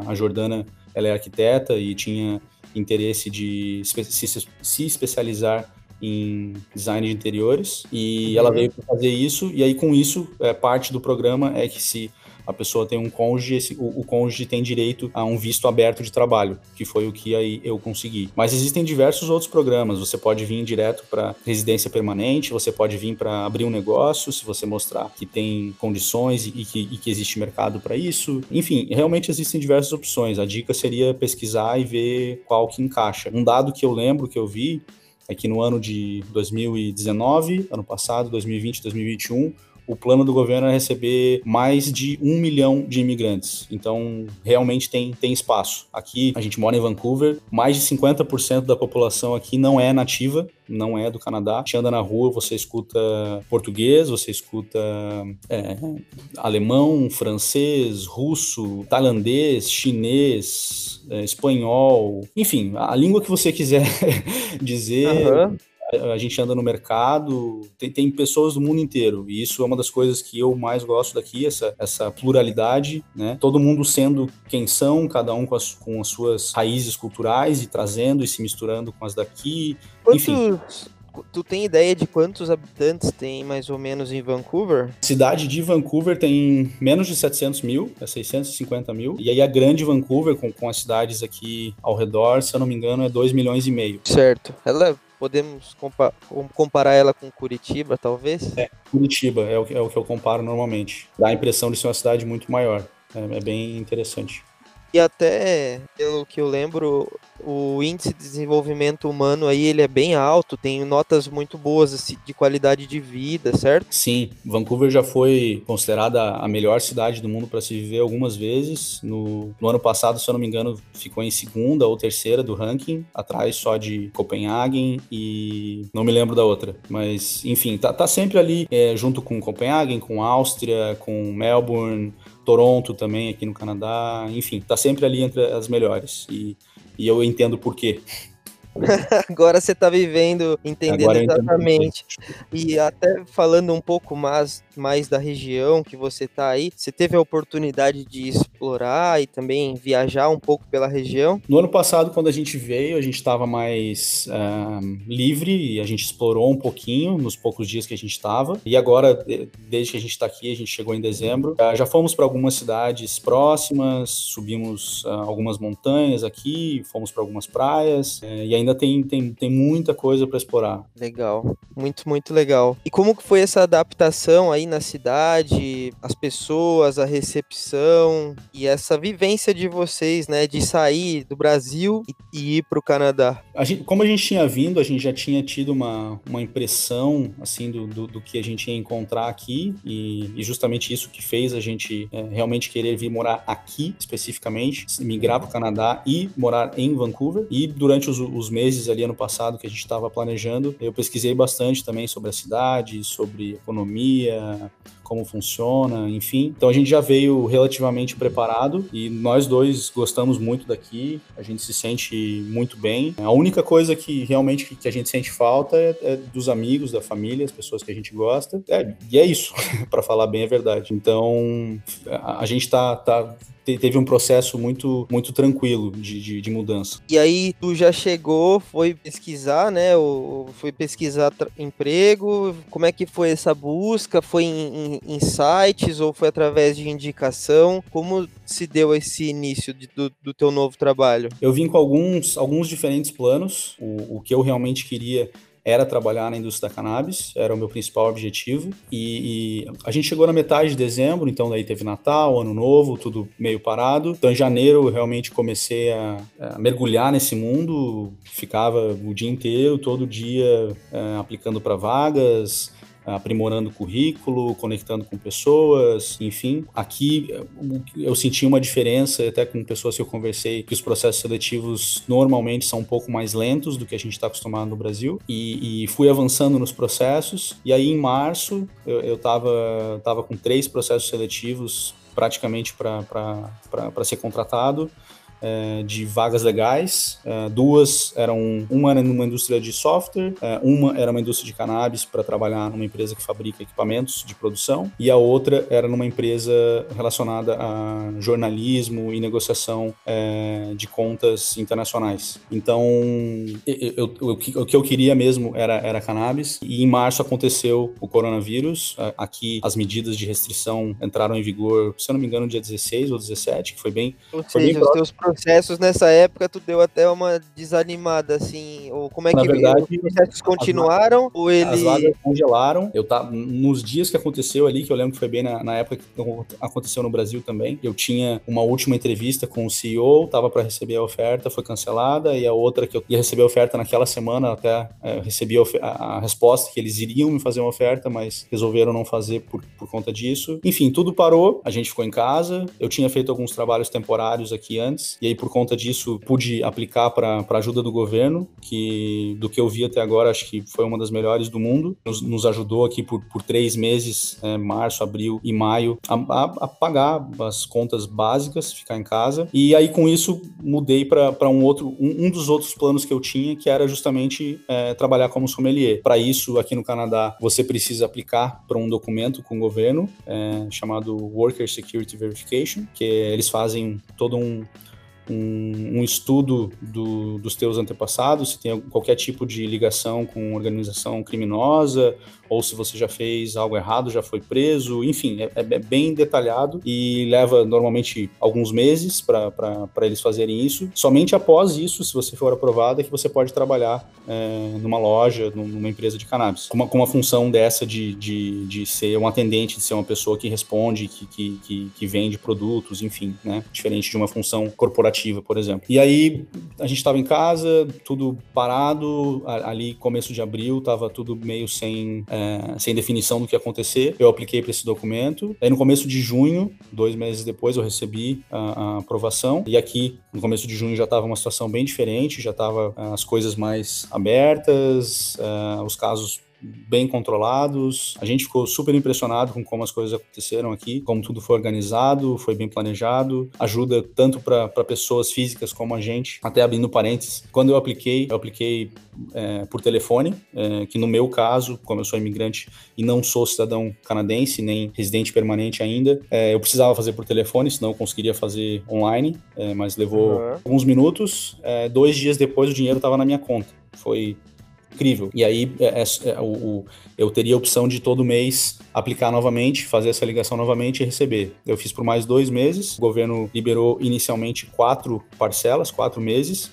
A Jordana, ela é arquiteta e tinha interesse de se, especializar em design de interiores e uhum. ela veio para fazer isso e aí com isso é, parte do programa é que se a pessoa tem um cônjuge, esse, o, o cônjuge tem direito a um visto aberto de trabalho, que foi o que aí eu consegui. Mas existem diversos outros programas. Você pode vir direto para residência permanente, você pode vir para abrir um negócio, se você mostrar que tem condições e que, e que existe mercado para isso. Enfim, realmente existem diversas opções. A dica seria pesquisar e ver qual que encaixa. Um dado que eu lembro que eu vi é que no ano de 2019, ano passado, 2020, 2021, o plano do governo é receber mais de um milhão de imigrantes. Então, realmente tem, tem espaço. Aqui, a gente mora em Vancouver, mais de 50% da população aqui não é nativa, não é do Canadá. Você anda na rua, você escuta português, você escuta é, alemão, francês, russo, tailandês, chinês, é, espanhol, enfim, a língua que você quiser dizer. Uhum a gente anda no mercado, tem, tem, pessoas do mundo inteiro, e isso é uma das coisas que eu mais gosto daqui, essa, essa pluralidade, né? Todo mundo sendo quem são, cada um com as, com as suas raízes culturais e trazendo e se misturando com as daqui, Quantos, enfim. Tu tem ideia de quantos habitantes tem mais ou menos em Vancouver? cidade de Vancouver tem menos de 700 mil, é 650 mil. E aí a grande Vancouver, com, com as cidades aqui ao redor, se eu não me engano, é 2 milhões e meio. Certo. Ela podemos compa comparar ela com Curitiba, talvez? É, Curitiba é o, é o que eu comparo normalmente. Dá a impressão de ser uma cidade muito maior. É, é bem interessante. E até, pelo que eu lembro, o índice de desenvolvimento humano aí ele é bem alto, tem notas muito boas assim, de qualidade de vida, certo? Sim, Vancouver já foi considerada a melhor cidade do mundo para se viver algumas vezes. No, no, ano passado, se eu não me engano, ficou em segunda ou terceira do ranking, atrás só de Copenhagen e não me lembro da outra. Mas, enfim, tá, tá sempre ali é, junto com Copenhagen, com Áustria, com Melbourne. Toronto também aqui no Canadá, enfim, tá sempre ali entre as melhores. E, e eu entendo por quê. Agora você está vivendo, entendendo exatamente. E até falando um pouco mais, mais da região que você está aí, você teve a oportunidade de explorar e também viajar um pouco pela região? No ano passado, quando a gente veio, a gente estava mais uh, livre e a gente explorou um pouquinho nos poucos dias que a gente estava. E agora, desde que a gente está aqui, a gente chegou em dezembro, uh, já fomos para algumas cidades próximas, subimos uh, algumas montanhas aqui, fomos para algumas praias eh, e ainda ainda tem, tem, tem muita coisa para explorar. Legal, muito, muito legal. E como que foi essa adaptação aí na cidade, as pessoas, a recepção e essa vivência de vocês, né, de sair do Brasil e, ir para o Canadá? A gente, como a gente tinha vindo, a gente já tinha tido uma, uma impressão, assim, do, do, do que a gente ia encontrar aqui e, e justamente isso que fez a gente é, realmente querer vir morar aqui, especificamente, migrar para o Canadá e morar em Vancouver. E durante os, os meses ali ano passado que a gente estava planejando, eu pesquisei bastante também sobre a cidade, sobre economia, como funciona, enfim. Então a gente já veio relativamente preparado e nós dois gostamos muito daqui, a gente se sente muito bem. A única coisa que realmente que a gente sente falta é, é dos amigos, da família, as pessoas que a gente gosta. É, e é isso, para falar bem a verdade. Então a, gente tá, tá teve um processo muito, muito tranquilo de, de, de, mudança. E aí tu já chegou, foi pesquisar, né? Ou foi pesquisar emprego? Como é que foi essa busca? Foi em, em, em, sites ou foi através de indicação? Como se deu esse início de, do, do teu novo trabalho? Eu vim com alguns, alguns diferentes planos. O, o que eu realmente queria era trabalhar na indústria da cannabis, era o meu principal objetivo. E, e, a gente chegou na metade de dezembro, então daí teve Natal, Ano Novo, tudo meio parado. Então em janeiro eu realmente comecei a, a mergulhar nesse mundo, ficava o dia inteiro, todo dia é, aplicando para vagas, aprimorando o currículo, conectando com pessoas, enfim. Aqui eu senti uma diferença, até com pessoas que eu conversei, que os processos seletivos normalmente são um pouco mais lentos do que a gente está acostumado no Brasil, e, e, fui avançando nos processos. E aí, em março, eu estava tava com três processos seletivos praticamente para ser contratado de vagas legais. É, duas eram, uma era numa indústria de software, é, uma era uma indústria de cannabis para trabalhar numa empresa que fabrica equipamentos de produção, e a outra era numa empresa relacionada a jornalismo e negociação de contas internacionais. Então, eu, eu, o que eu queria mesmo era, era cannabis, e em março aconteceu o coronavírus. Aqui as medidas de restrição entraram em vigor, se eu não me engano, dia 16 ou 17, que foi bem. Ou seja, os teus processos nessa época tu deu até uma desanimada, assim, ou como é Na que verdade, os processos continuaram, ou ele... As vagas congelaram. Eu tá nos dias que aconteceu ali, que eu lembro que foi bem na, na época que aconteceu no Brasil também. Eu tinha uma última entrevista com o CEO, tava para receber a oferta, foi cancelada, e a outra que eu ia receber a oferta naquela semana, até é, recebi a, a, resposta que eles iriam me fazer uma oferta, mas resolveram não fazer por, por conta disso. Enfim, tudo parou, a gente ficou em casa. Eu tinha feito alguns trabalhos temporários aqui antes, e aí por conta disso pude aplicar para ajuda do governo, que do que eu vi até agora, acho que foi uma das melhores do mundo. Nos, nos ajudou aqui por, por três meses, é, março, abril e maio, a, a, a, pagar as contas básicas, ficar em casa. E aí com isso mudei para um outro, um, um, dos outros planos que eu tinha, que era justamente é, trabalhar como sommelier. Para isso, aqui no Canadá, você precisa aplicar para um documento com o governo é, chamado Worker Security Verification, que eles fazem todo um um, um estudo do, dos teus antepassados, se tem qualquer tipo de ligação com organização criminosa, ou se você já fez algo errado, já foi preso, enfim, é, é bem detalhado e leva normalmente alguns meses para eles fazerem isso. Somente após isso, se você for aprovado, é que você pode trabalhar é, numa loja, numa empresa de cannabis. Com uma, com uma função dessa de, de, de ser um atendente, de ser uma pessoa que responde, que, que, que, que vende produtos, enfim, né? Diferente de uma função corporativa por exemplo. E aí a gente estava em casa, tudo parado, ali começo de abril, estava tudo meio sem, é, sem definição do que ia acontecer. Eu apliquei para esse documento. Aí no começo de junho, dois meses depois, eu recebi a, a aprovação. E aqui, no começo de junho, já estava uma situação bem diferente, já estava as coisas mais abertas, uh, os casos bem controlados. A gente ficou super impressionado com como as coisas aconteceram aqui, como tudo foi organizado, foi bem planejado. Ajuda tanto para pessoas físicas como a gente. Até abrindo parênteses, quando eu apliquei, eu apliquei é, por telefone, é, que no meu caso, como eu sou imigrante e não sou cidadão canadense, nem residente permanente ainda, é, eu precisava fazer por telefone, senão eu conseguiria fazer online, é, mas levou uhum. alguns minutos. É, dois dias depois o dinheiro estava na minha conta. Foi incrível. E aí é, é, é, o, eu teria a opção de todo mês aplicar novamente, fazer essa ligação novamente e receber. Eu fiz por mais dois meses, o governo liberou inicialmente quatro parcelas, quatro meses,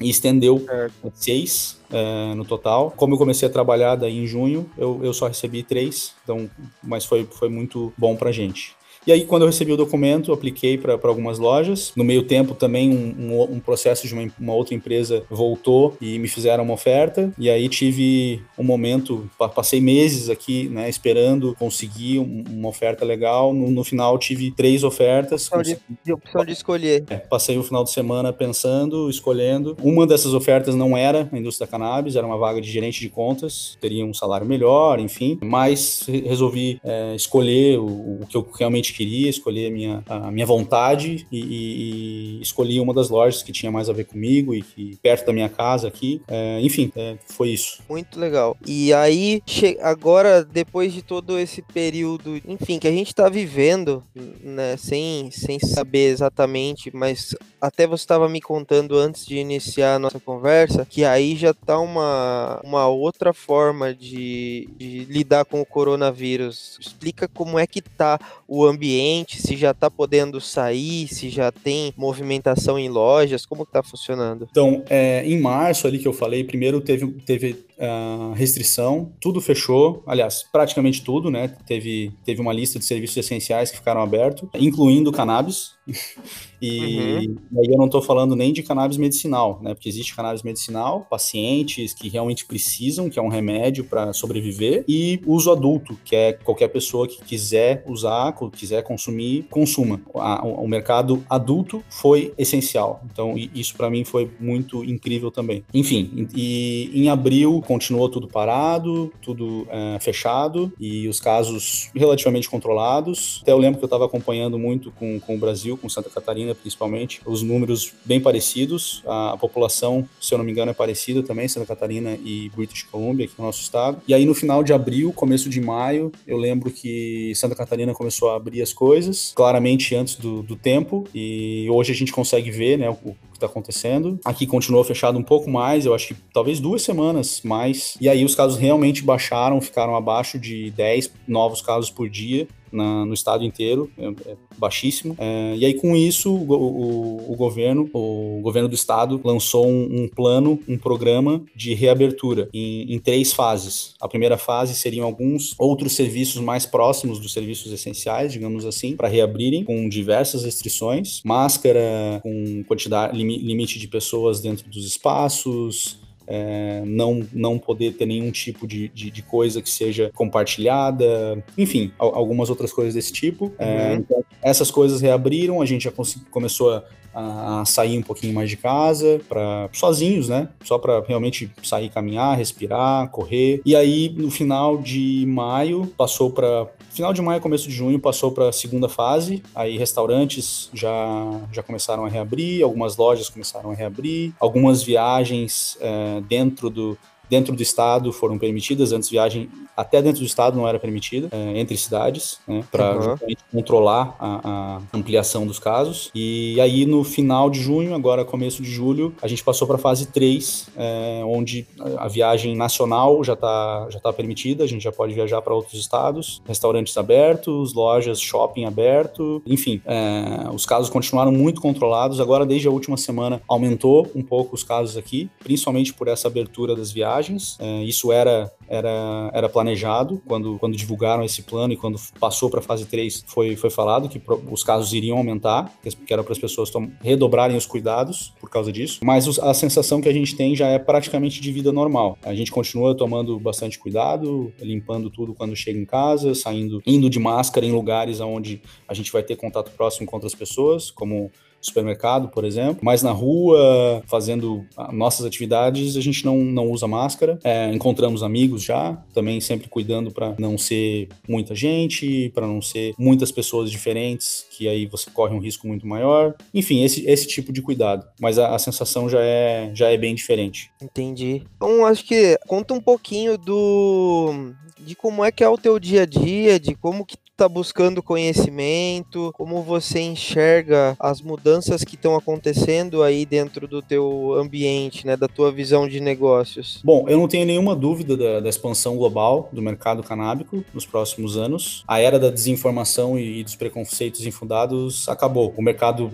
e estendeu certo. seis é, no total. Como eu comecei a trabalhar daí em junho, eu, eu só recebi três, então, mas foi, foi muito bom pra gente. E aí, quando eu recebi o documento, apliquei para algumas lojas. No meio tempo, também um, um, um processo de uma, uma, outra empresa voltou e me fizeram uma oferta. E aí tive um momento, passei meses aqui, né, esperando conseguir uma oferta legal. No, no final, tive três ofertas. Opção de, de opção de escolher. É, passei o final de semana pensando, escolhendo. Uma dessas ofertas não era a indústria da cannabis, era uma vaga de gerente de contas, teria um salário melhor, enfim. Mas resolvi é, escolher o, o que eu realmente queria, escolhi a minha, a minha vontade e, e, escolhi uma das lojas que tinha mais a ver comigo e que perto da minha casa aqui. É, enfim, é, foi isso. Muito legal. E aí, agora, depois de todo esse período, enfim, que a gente está vivendo, né, sem, sem saber exatamente, mas até você estava me contando antes de iniciar a nossa conversa, que aí já tá uma, uma outra forma de, de lidar com o coronavírus. Explica como é que tá o ambiente ambiente, se já está podendo sair, se já tem movimentação em lojas, como está funcionando? Então, é, em março ali que eu falei, primeiro teve, teve uh, restrição, tudo fechou, aliás, praticamente tudo, né? Teve, teve uma lista de serviços essenciais que ficaram abertos, incluindo cannabis. e uhum. aí eu não estou falando nem de cannabis medicinal, né? Porque existe cannabis medicinal, pacientes que realmente precisam, que é um remédio para sobreviver, e uso adulto, que é qualquer pessoa que quiser usar, quiser consumir, consuma. o, o mercado adulto foi essencial. Então, isso para mim foi muito incrível também. Enfim, e em abril continuou tudo parado, tudo é, fechado e os casos relativamente controlados. Até eu lembro que eu estava acompanhando muito com, com o Brasil, com Santa Catarina principalmente, os números bem parecidos. A, a população, se eu não me engano, é parecida também, Santa Catarina e British Columbia, aqui no nosso estado. E aí no final de abril, começo de maio, eu lembro que Santa Catarina começou a abrir as coisas, claramente antes do, do tempo, e hoje a gente consegue ver né, o, está acontecendo. Aqui continuou fechado um pouco mais, eu acho que talvez duas semanas mais. E aí os casos realmente baixaram, ficaram abaixo de 10 novos casos por dia na, no estado inteiro, é, é baixíssimo. É, e aí com isso o, o, o, governo, o governo do estado lançou um, um plano, um programa de reabertura em, em, três fases. A primeira fase seriam alguns outros serviços mais próximos dos serviços essenciais, digamos assim, para reabrirem com diversas restrições, máscara, com quantidade limite de pessoas dentro dos espaços, é, não, não poder ter nenhum tipo de, de, de, coisa que seja compartilhada, enfim, algumas outras coisas desse tipo. É, uhum. É, então, essas coisas reabriram, a gente já começou a, a, sair um pouquinho mais de casa, para sozinhos, né? Só para realmente sair, caminhar, respirar, correr. E aí, no final de maio, passou para Final de maio, começo de junho, passou para a segunda fase. Aí restaurantes já, já começaram a reabrir, algumas lojas começaram a reabrir, algumas viagens é, dentro do, dentro do estado foram permitidas, antes viagem até dentro do estado não era permitida, é, entre cidades, né, para uhum. controlar a, a, ampliação dos casos. E aí no final de junho, agora começo de julho, a gente passou para a fase 3, é, onde a viagem nacional já está já tá permitida, a gente já pode viajar para outros estados, restaurantes abertos, lojas, shopping aberto, enfim, é, os casos continuaram muito controlados. Agora, desde a última semana, aumentou um pouco os casos aqui, principalmente por essa abertura das viagens isso era, era, era planejado quando, quando divulgaram esse plano e quando passou para a fase 3 foi, foi falado que os casos iriam aumentar, que era para as pessoas redobrarem os cuidados por causa disso. Mas a sensação que a gente tem já é praticamente de vida normal. A gente continua tomando bastante cuidado, limpando tudo quando chega em casa, saindo, indo de máscara em lugares onde a gente vai ter contato próximo com outras pessoas, como supermercado, por exemplo, mas na rua, fazendo nossas atividades, a gente não, não usa máscara. É, encontramos amigos já, também sempre cuidando para não ser muita gente, para não ser muitas pessoas diferentes, que aí você corre um risco muito maior. Enfim, esse, esse tipo de cuidado. Mas a, a sensação já é, já é bem diferente. Entendi. Então, acho que conta um pouquinho do de como é que é o teu dia a dia, de como que está buscando conhecimento, como você enxerga as mudanças que estão acontecendo aí dentro do teu ambiente, né, da tua visão de negócios? Bom, eu não tenho nenhuma dúvida da, da expansão global do mercado canábico nos próximos anos. A era da desinformação e, e dos preconceitos infundados acabou. O mercado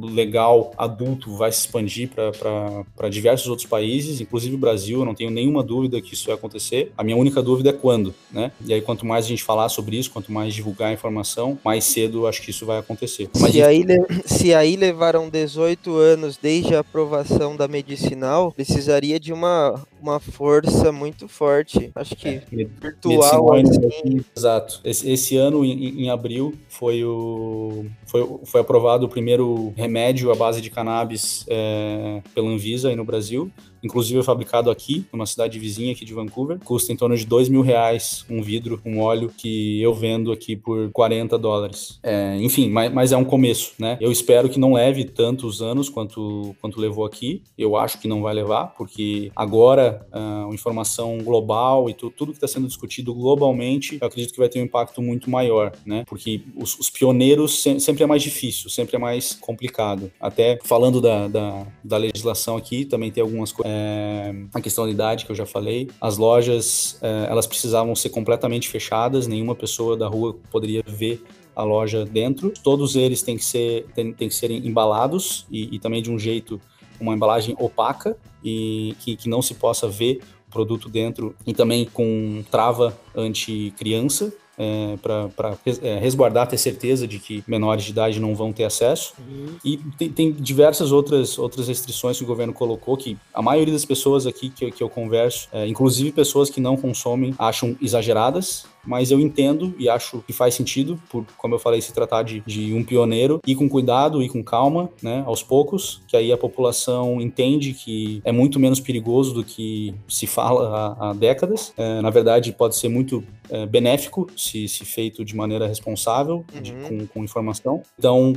legal adulto vai se expandir para diversos outros países, inclusive o Brasil. Eu não tenho nenhuma dúvida que isso vai acontecer. A minha única dúvida é quando, né? E aí, quanto mais a gente falar sobre isso, quanto mais divulgar a informação, mais cedo acho que isso vai acontecer. Mas se, aí, se aí levaram 18 anos desde a aprovação da medicinal, precisaria de uma, uma força muito forte. Acho que é, virtual. Assim. Exato. Esse, esse ano, em, em, abril, foi, o, foi, foi aprovado o primeiro remédio à base de cannabis é, pela Anvisa aí no Brasil inclusive é fabricado aqui, numa cidade vizinha aqui de Vancouver. Custa em torno de dois mil reais um vidro, um óleo que eu vendo aqui por 40 dólares. É, enfim, mas, mas, é um começo, né? Eu espero que não leve tantos anos quanto, quanto levou aqui. Eu acho que não vai levar, porque agora a informação global e tu, tudo que está sendo discutido globalmente, eu acredito que vai ter um impacto muito maior, né? Porque os, os pioneiros se, sempre é mais difícil, sempre é mais complicado. Até falando da, da, da legislação aqui, também tem algumas coisas é, a questão da idade que eu já falei. As lojas, é, elas precisavam ser completamente fechadas, nenhuma pessoa da rua poderia ver a loja dentro. Todos eles têm que ser, têm, têm que ser embalados e, e, também de um jeito, uma embalagem opaca e que, que não se possa ver o produto dentro e também com trava anti-criança é, para é, resguardar, ter certeza de que menores de idade não vão ter acesso. Uhum. E tem, tem, diversas outras, outras restrições que o governo colocou que a maioria das pessoas aqui que, que eu converso, é, inclusive pessoas que não consomem, acham exageradas mas eu entendo e acho que faz sentido, por, como eu falei, se tratar de, de um pioneiro, e com cuidado e com calma, né, aos poucos, que aí a população entende que é muito menos perigoso do que se fala há, há décadas. É, na verdade, pode ser muito é, benéfico se, se feito de maneira responsável, uhum. de, com, com informação. Então,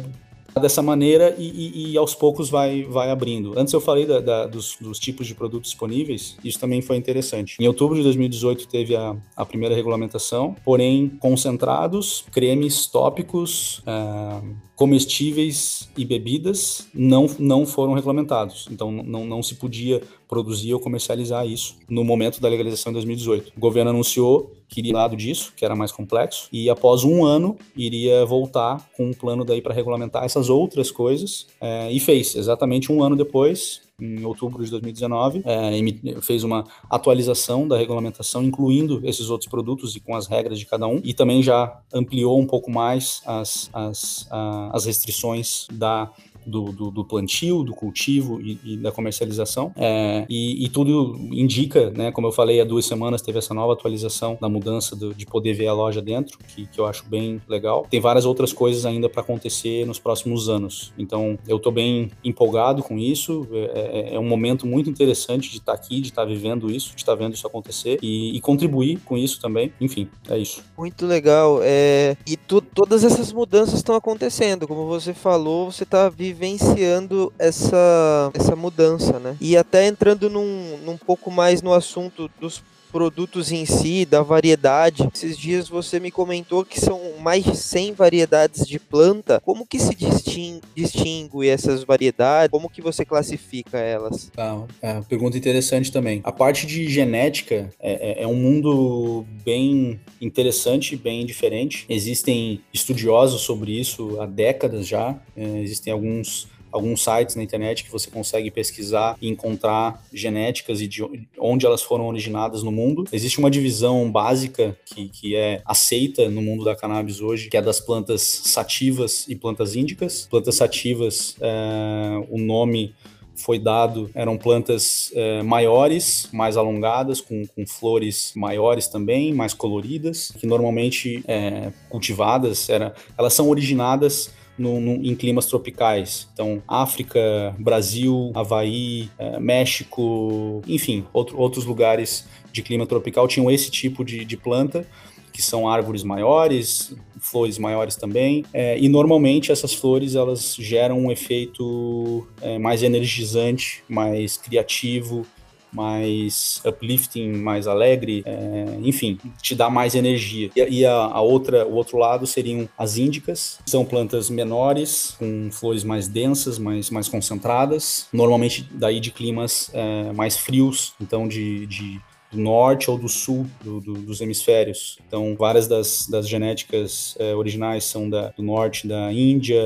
dessa maneira e, e, e, aos poucos vai, vai abrindo. Antes eu falei da, da, dos, dos, tipos de produtos disponíveis, isso também foi interessante. Em outubro de 2018 teve a, a primeira regulamentação, porém concentrados, cremes tópicos, uh, comestíveis e bebidas não, não foram regulamentados. Então não, não se podia produzir ou comercializar isso no momento da legalização de 2018. O governo anunciou que iria lado disso, que era mais complexo, e após um ano iria voltar com um plano daí para regulamentar essas outras coisas, é, e fez exatamente um ano depois, em outubro de 2019, é, fez uma atualização da regulamentação, incluindo esses outros produtos e com as regras de cada um, e também já ampliou um pouco mais as, as, as restrições da do, do, do plantio, do cultivo e, e da comercialização. É, e, e, tudo indica, né, como eu falei, há duas semanas teve essa nova atualização da mudança do, de poder ver a loja dentro, que, que eu acho bem legal. Tem várias outras coisas ainda para acontecer nos próximos anos. Então, eu estou bem empolgado com isso. É, é, é, um momento muito interessante de estar tá aqui, de estar tá vivendo isso, de estar tá vendo isso acontecer e, e, contribuir com isso também. Enfim, é isso. Muito legal. É, e tu, todas essas mudanças estão acontecendo. Como você falou, você está vivendo vivenciando essa, essa mudança, né? E até entrando num, num pouco mais no assunto dos produtos em si, da variedade. Esses dias você me comentou que são mais de 100 variedades de planta. Como que se distingue, distingue essas variedades? Como que você classifica elas? Ah, é, pergunta interessante também. A parte de genética é, é, é um mundo bem interessante, bem diferente. Existem estudiosos sobre isso há décadas já. É, existem alguns alguns sites na internet que você consegue pesquisar e encontrar genéticas e de onde elas foram originadas no mundo. Existe uma divisão básica que, que é aceita no mundo da cannabis hoje, que é das plantas sativas e plantas índicas. Plantas sativas, é, o nome foi dado eram plantas é, maiores, mais alongadas, com, com, flores maiores também, mais coloridas, que normalmente é, cultivadas, era, elas são originadas no, no, em climas tropicais. Então, África, Brasil, Havaí, é, México, enfim, outro, outros lugares de clima tropical tinham esse tipo de, de planta que são árvores maiores, flores maiores também, é, e normalmente essas flores elas geram um efeito é, mais energizante, mais criativo, mais uplifting, mais alegre, é, enfim, te dá mais energia. E, e a, a, outra, o outro lado seriam as índicas, são plantas menores, com flores mais densas, mais, mais concentradas, normalmente daí de climas é, mais frios, então de, de do norte ou do sul do, do, dos hemisférios. Então, várias das, das genéticas é, originais são da, do norte da Índia,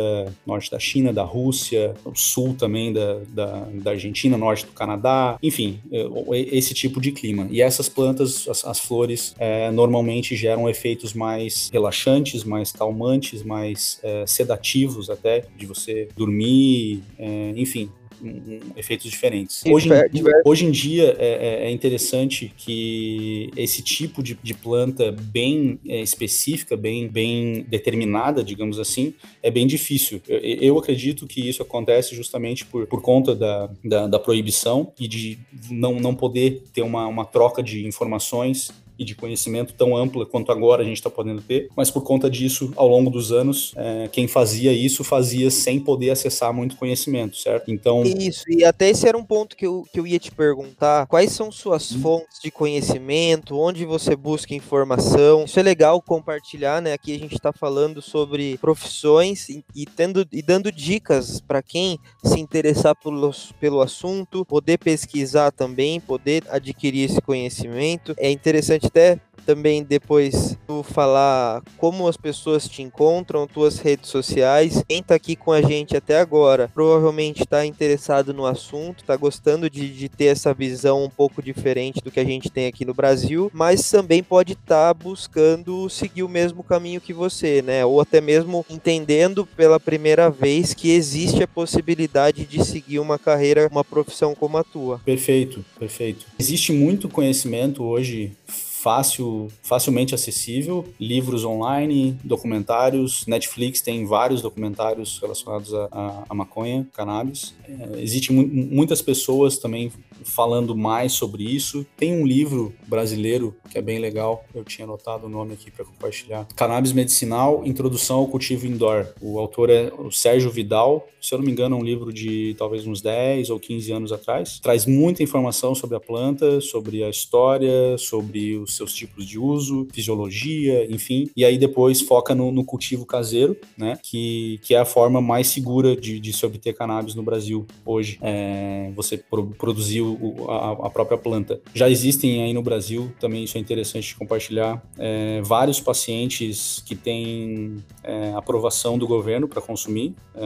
norte da China, da Rússia, o sul também da, da, da Argentina, norte do Canadá, enfim, é, esse tipo de clima. E essas plantas, as, as flores, é, normalmente geram efeitos mais relaxantes, mais calmantes, mais sedativos até, de você dormir, enfim, um, efeitos diferentes. Hoje em, hoje em dia é, é, é, interessante que esse tipo de, de planta bem é, específica, bem, bem determinada, digamos assim, é bem difícil. Eu, eu acredito que isso acontece justamente por, por conta da, da, da proibição e de não, não poder ter uma, uma troca de informações e de conhecimento tão ampla quanto agora a gente está podendo ter, mas por conta disso, ao longo dos anos, é, quem fazia isso fazia sem poder acessar muito conhecimento, certo? Então. Isso, e até esse era um ponto que eu, que eu ia te perguntar: quais são suas hum. fontes de conhecimento, onde você busca informação? Isso é legal compartilhar, né? Aqui a gente está falando sobre profissões e, e, tendo, e dando dicas para quem se interessar pelo, pelo assunto, poder pesquisar também, poder adquirir esse conhecimento. É interessante importante até também depois tu falar como as pessoas te encontram, tuas redes sociais. Quem tá aqui com a gente até agora provavelmente está interessado no assunto, está gostando de, de, ter essa visão um pouco diferente do que a gente tem aqui no Brasil, mas também pode estar tá buscando seguir o mesmo caminho que você, né? Ou até mesmo entendendo pela primeira vez que existe a possibilidade de seguir uma carreira, uma profissão como a tua. Perfeito, perfeito. Existe muito conhecimento hoje fácil, facilmente acessível, livros online, documentários, Netflix tem vários documentários relacionados à, maconha, cannabis. É, Existem mu muitas pessoas também falando mais sobre isso. Tem um livro brasileiro que é bem legal, eu tinha anotado o nome aqui para compartilhar. Cannabis Medicinal, Introdução ao Cultivo Indoor. O autor é o Sérgio Vidal, se eu não me engano é um livro de talvez uns 10 ou 15 anos atrás. Traz muita informação sobre a planta, sobre a história, sobre os seus tipos de uso, fisiologia, enfim. E aí depois foca no, no cultivo caseiro, né? Que, que é a forma mais segura de, de se obter cannabis no Brasil hoje. É, você pro, produzir a, a, própria planta. Já existem aí no Brasil, também isso é interessante de compartilhar, é, vários pacientes que têm é, aprovação do governo para consumir, é,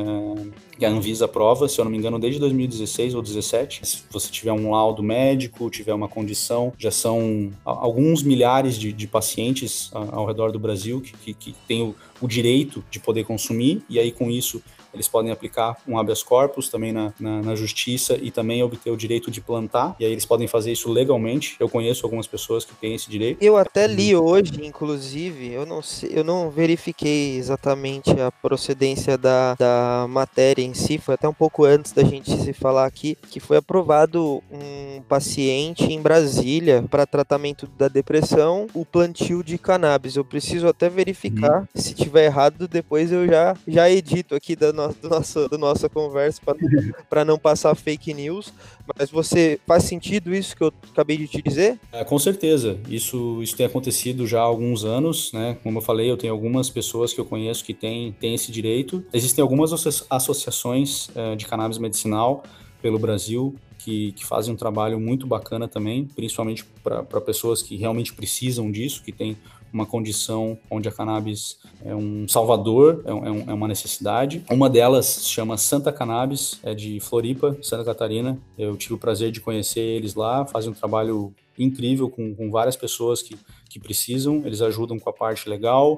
que a Anvisa aprova, se eu não me engano, desde 2016 ou 2017. Se você tiver um laudo médico, tiver uma condição, já são alguns milhares de, de pacientes ao redor do Brasil que, que, que têm o, o direito de poder consumir, e aí com isso eles podem aplicar um habeas corpus também na, na, na, justiça e também obter o direito de plantar, e aí eles podem fazer isso legalmente. Eu conheço algumas pessoas que têm esse direito. Eu até li hoje, inclusive, eu não sei, eu não verifiquei exatamente a procedência da, da matéria em si, foi até um pouco antes da gente se falar aqui, que foi aprovado um paciente em Brasília para tratamento da depressão, o plantio de cannabis. Eu preciso até verificar, hum. se tiver errado, depois eu já, já edito aqui da nossa do nosso, do nossa conversa para não passar fake news. Mas você faz sentido isso que eu acabei de te dizer? É, com certeza. Isso, isso tem acontecido já há alguns anos, né? Como eu falei, eu tenho algumas pessoas que eu conheço que têm, têm esse direito. Existem algumas associações é, de cannabis medicinal pelo Brasil que, que, fazem um trabalho muito bacana também, principalmente para pessoas que realmente precisam disso, que têm uma condição onde a cannabis é um salvador, é, um, é, uma necessidade. Uma delas chama Santa Cannabis, é de Floripa, Santa Catarina. Eu tive o prazer de conhecer eles lá, fazem um trabalho incrível com, com várias pessoas que, que precisam. Eles ajudam com a parte legal,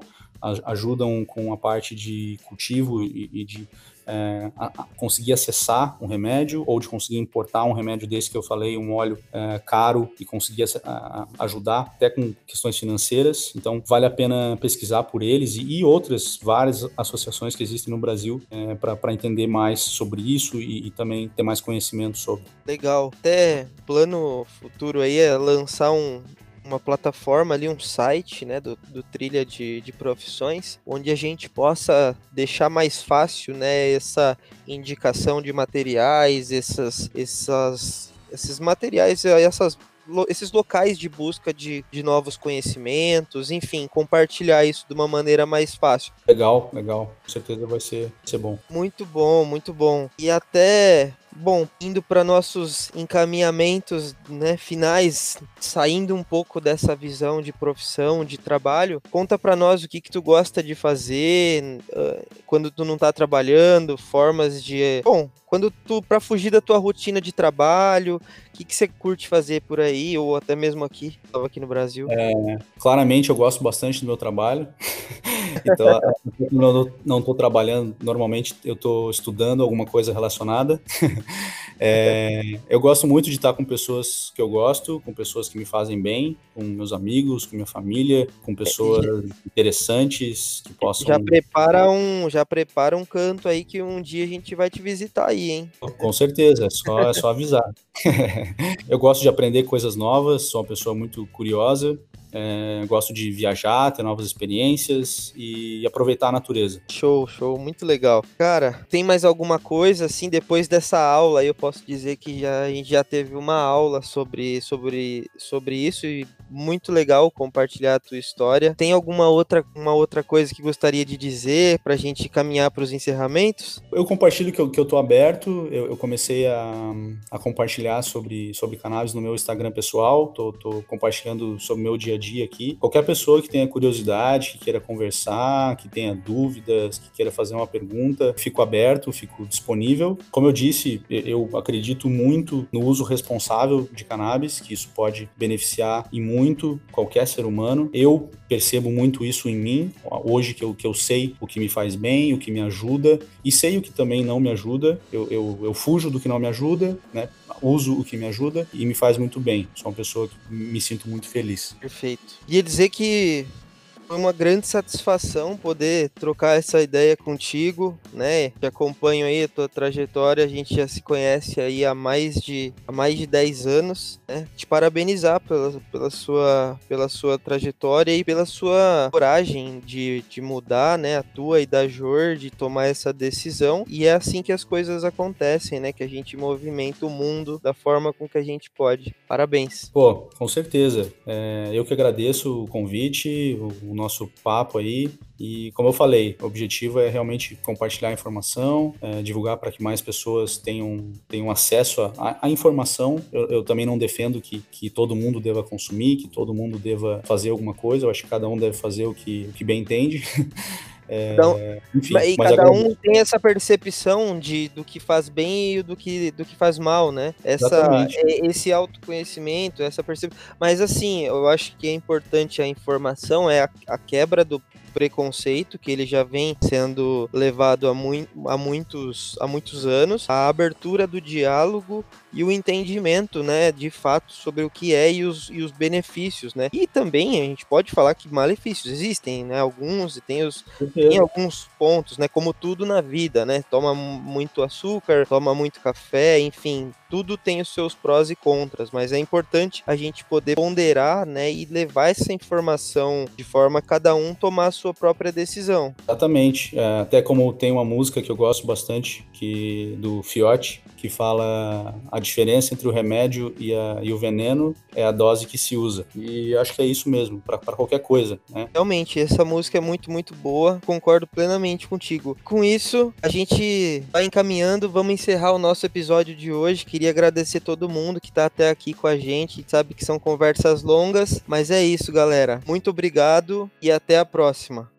ajudam com a parte de cultivo e, e de é, a, a conseguir acessar um remédio ou de conseguir importar um remédio desse que eu falei, um óleo é, caro e conseguir a, ajudar até com questões financeiras. Então, vale a pena pesquisar por eles e, e outras várias associações que existem no Brasil é, para entender mais sobre isso e, e, também ter mais conhecimento sobre. Legal. Até plano futuro aí é lançar um, uma plataforma ali, um site, né, do, do Trilha de, de Profissões, onde a gente possa deixar mais fácil, né, essa indicação de materiais, essas, essas, esses materiais, essas esses locais de busca de, de novos conhecimentos, enfim, compartilhar isso de uma maneira mais fácil. Legal, legal. Com certeza vai ser, vai ser bom. Muito bom, muito bom. E até Bom, indo para nossos encaminhamentos né, finais, saindo um pouco dessa visão de profissão, de trabalho, conta para nós o que, que tu gosta de fazer uh, quando tu não está trabalhando, formas de. Bom, quando tu, para fugir da tua rotina de trabalho, o que, que você curte fazer por aí, ou até mesmo aqui, estava aqui no Brasil? É, claramente eu gosto bastante do meu trabalho. então, eu não estou trabalhando, normalmente eu estou estudando alguma coisa relacionada. É, eu gosto muito de estar com pessoas que eu gosto, com pessoas que me fazem bem, com meus amigos, com minha família, com pessoas interessantes que possam. Já prepara um, já prepara um canto aí que um dia a gente vai te visitar aí, hein? Com certeza, é só, é só avisar. eu gosto de aprender coisas novas, sou uma pessoa muito curiosa, é, gosto de viajar, ter novas experiências e aproveitar a natureza. Show, show, muito legal. Cara, tem mais alguma coisa assim depois dessa aula? Eu posso dizer que já, a gente já teve uma aula sobre, sobre, sobre isso e muito legal compartilhar a tua história. Tem alguma outra, uma outra coisa que gostaria de dizer para a gente caminhar para os encerramentos? Eu compartilho que eu, que eu tô aberto. Eu, eu comecei a, a, compartilhar sobre, sobre cannabis no meu Instagram pessoal. Tô, tô compartilhando sobre o meu dia a dia aqui. Qualquer pessoa que tenha curiosidade, que queira conversar, que tenha dúvidas, que queira fazer uma pergunta, fico aberto, fico disponível. Como eu disse, eu acredito muito no uso responsável de cannabis, que isso pode beneficiar e muito qualquer ser humano. Eu percebo muito isso em mim, hoje que eu, que eu sei o que me faz bem, o que me ajuda, e sei o que também não me ajuda. Eu, eu, eu fujo do que não me ajuda, né? uso o que me ajuda e me faz muito bem. Sou uma pessoa que me sinto muito feliz. Perfeito. Ia dizer que Foi uma grande satisfação poder trocar essa ideia contigo, né? Te acompanho aí a tua trajetória, a gente já se conhece aí há mais de, há mais de 10 anos, né? Te parabenizar pela, pela, sua, pela sua trajetória e pela sua coragem de, de mudar, né? A tua e da Jor, de tomar essa decisão. E é assim que as coisas acontecem, né? Que a gente movimenta o mundo da forma com que a gente pode. Parabéns. Pô, com certeza. É, eu que agradeço o convite, o, nosso papo aí. E como eu falei, o objetivo é realmente compartilhar a informação, é, divulgar para que mais pessoas tenham, tenham acesso à informação. Eu, eu, também não defendo que, que todo mundo deva consumir, que todo mundo deva fazer alguma coisa. Eu acho que cada um deve fazer o que, o que bem entende. É, então, enfim, e cada um tem essa percepção de do que faz bem e do que, do que faz mal, né? Essa, esse autoconhecimento, essa percepção. Mas assim, eu acho que é importante a informação, é a, a quebra do preconceito que ele já vem sendo levado há, mu há, muitos, há muitos anos, a abertura do diálogo e o entendimento, né, de fato sobre o que é e os, e os benefícios, né? E também a gente pode falar que malefícios existem, né? Alguns e tem os tem alguns pontos, né? Como tudo na vida, né? Toma muito açúcar, toma muito café, enfim, tudo tem os seus prós e contras, mas é importante a gente poder ponderar, né, e levar essa informação de forma a cada um tomar a sua própria decisão. Exatamente. É, até como tem uma música que eu gosto bastante, que do Fiote, que fala a diferença entre o remédio e, a, e, o veneno é a dose que se usa. E acho que é isso mesmo, para qualquer coisa. Né? Realmente, essa música é muito, muito boa, concordo plenamente contigo. Com isso, a gente vai encaminhando, vamos encerrar o nosso episódio de hoje. Queria agradecer todo mundo que está até aqui com a gente, sabe que são conversas longas, mas é isso, galera. Muito obrigado e até a próxima.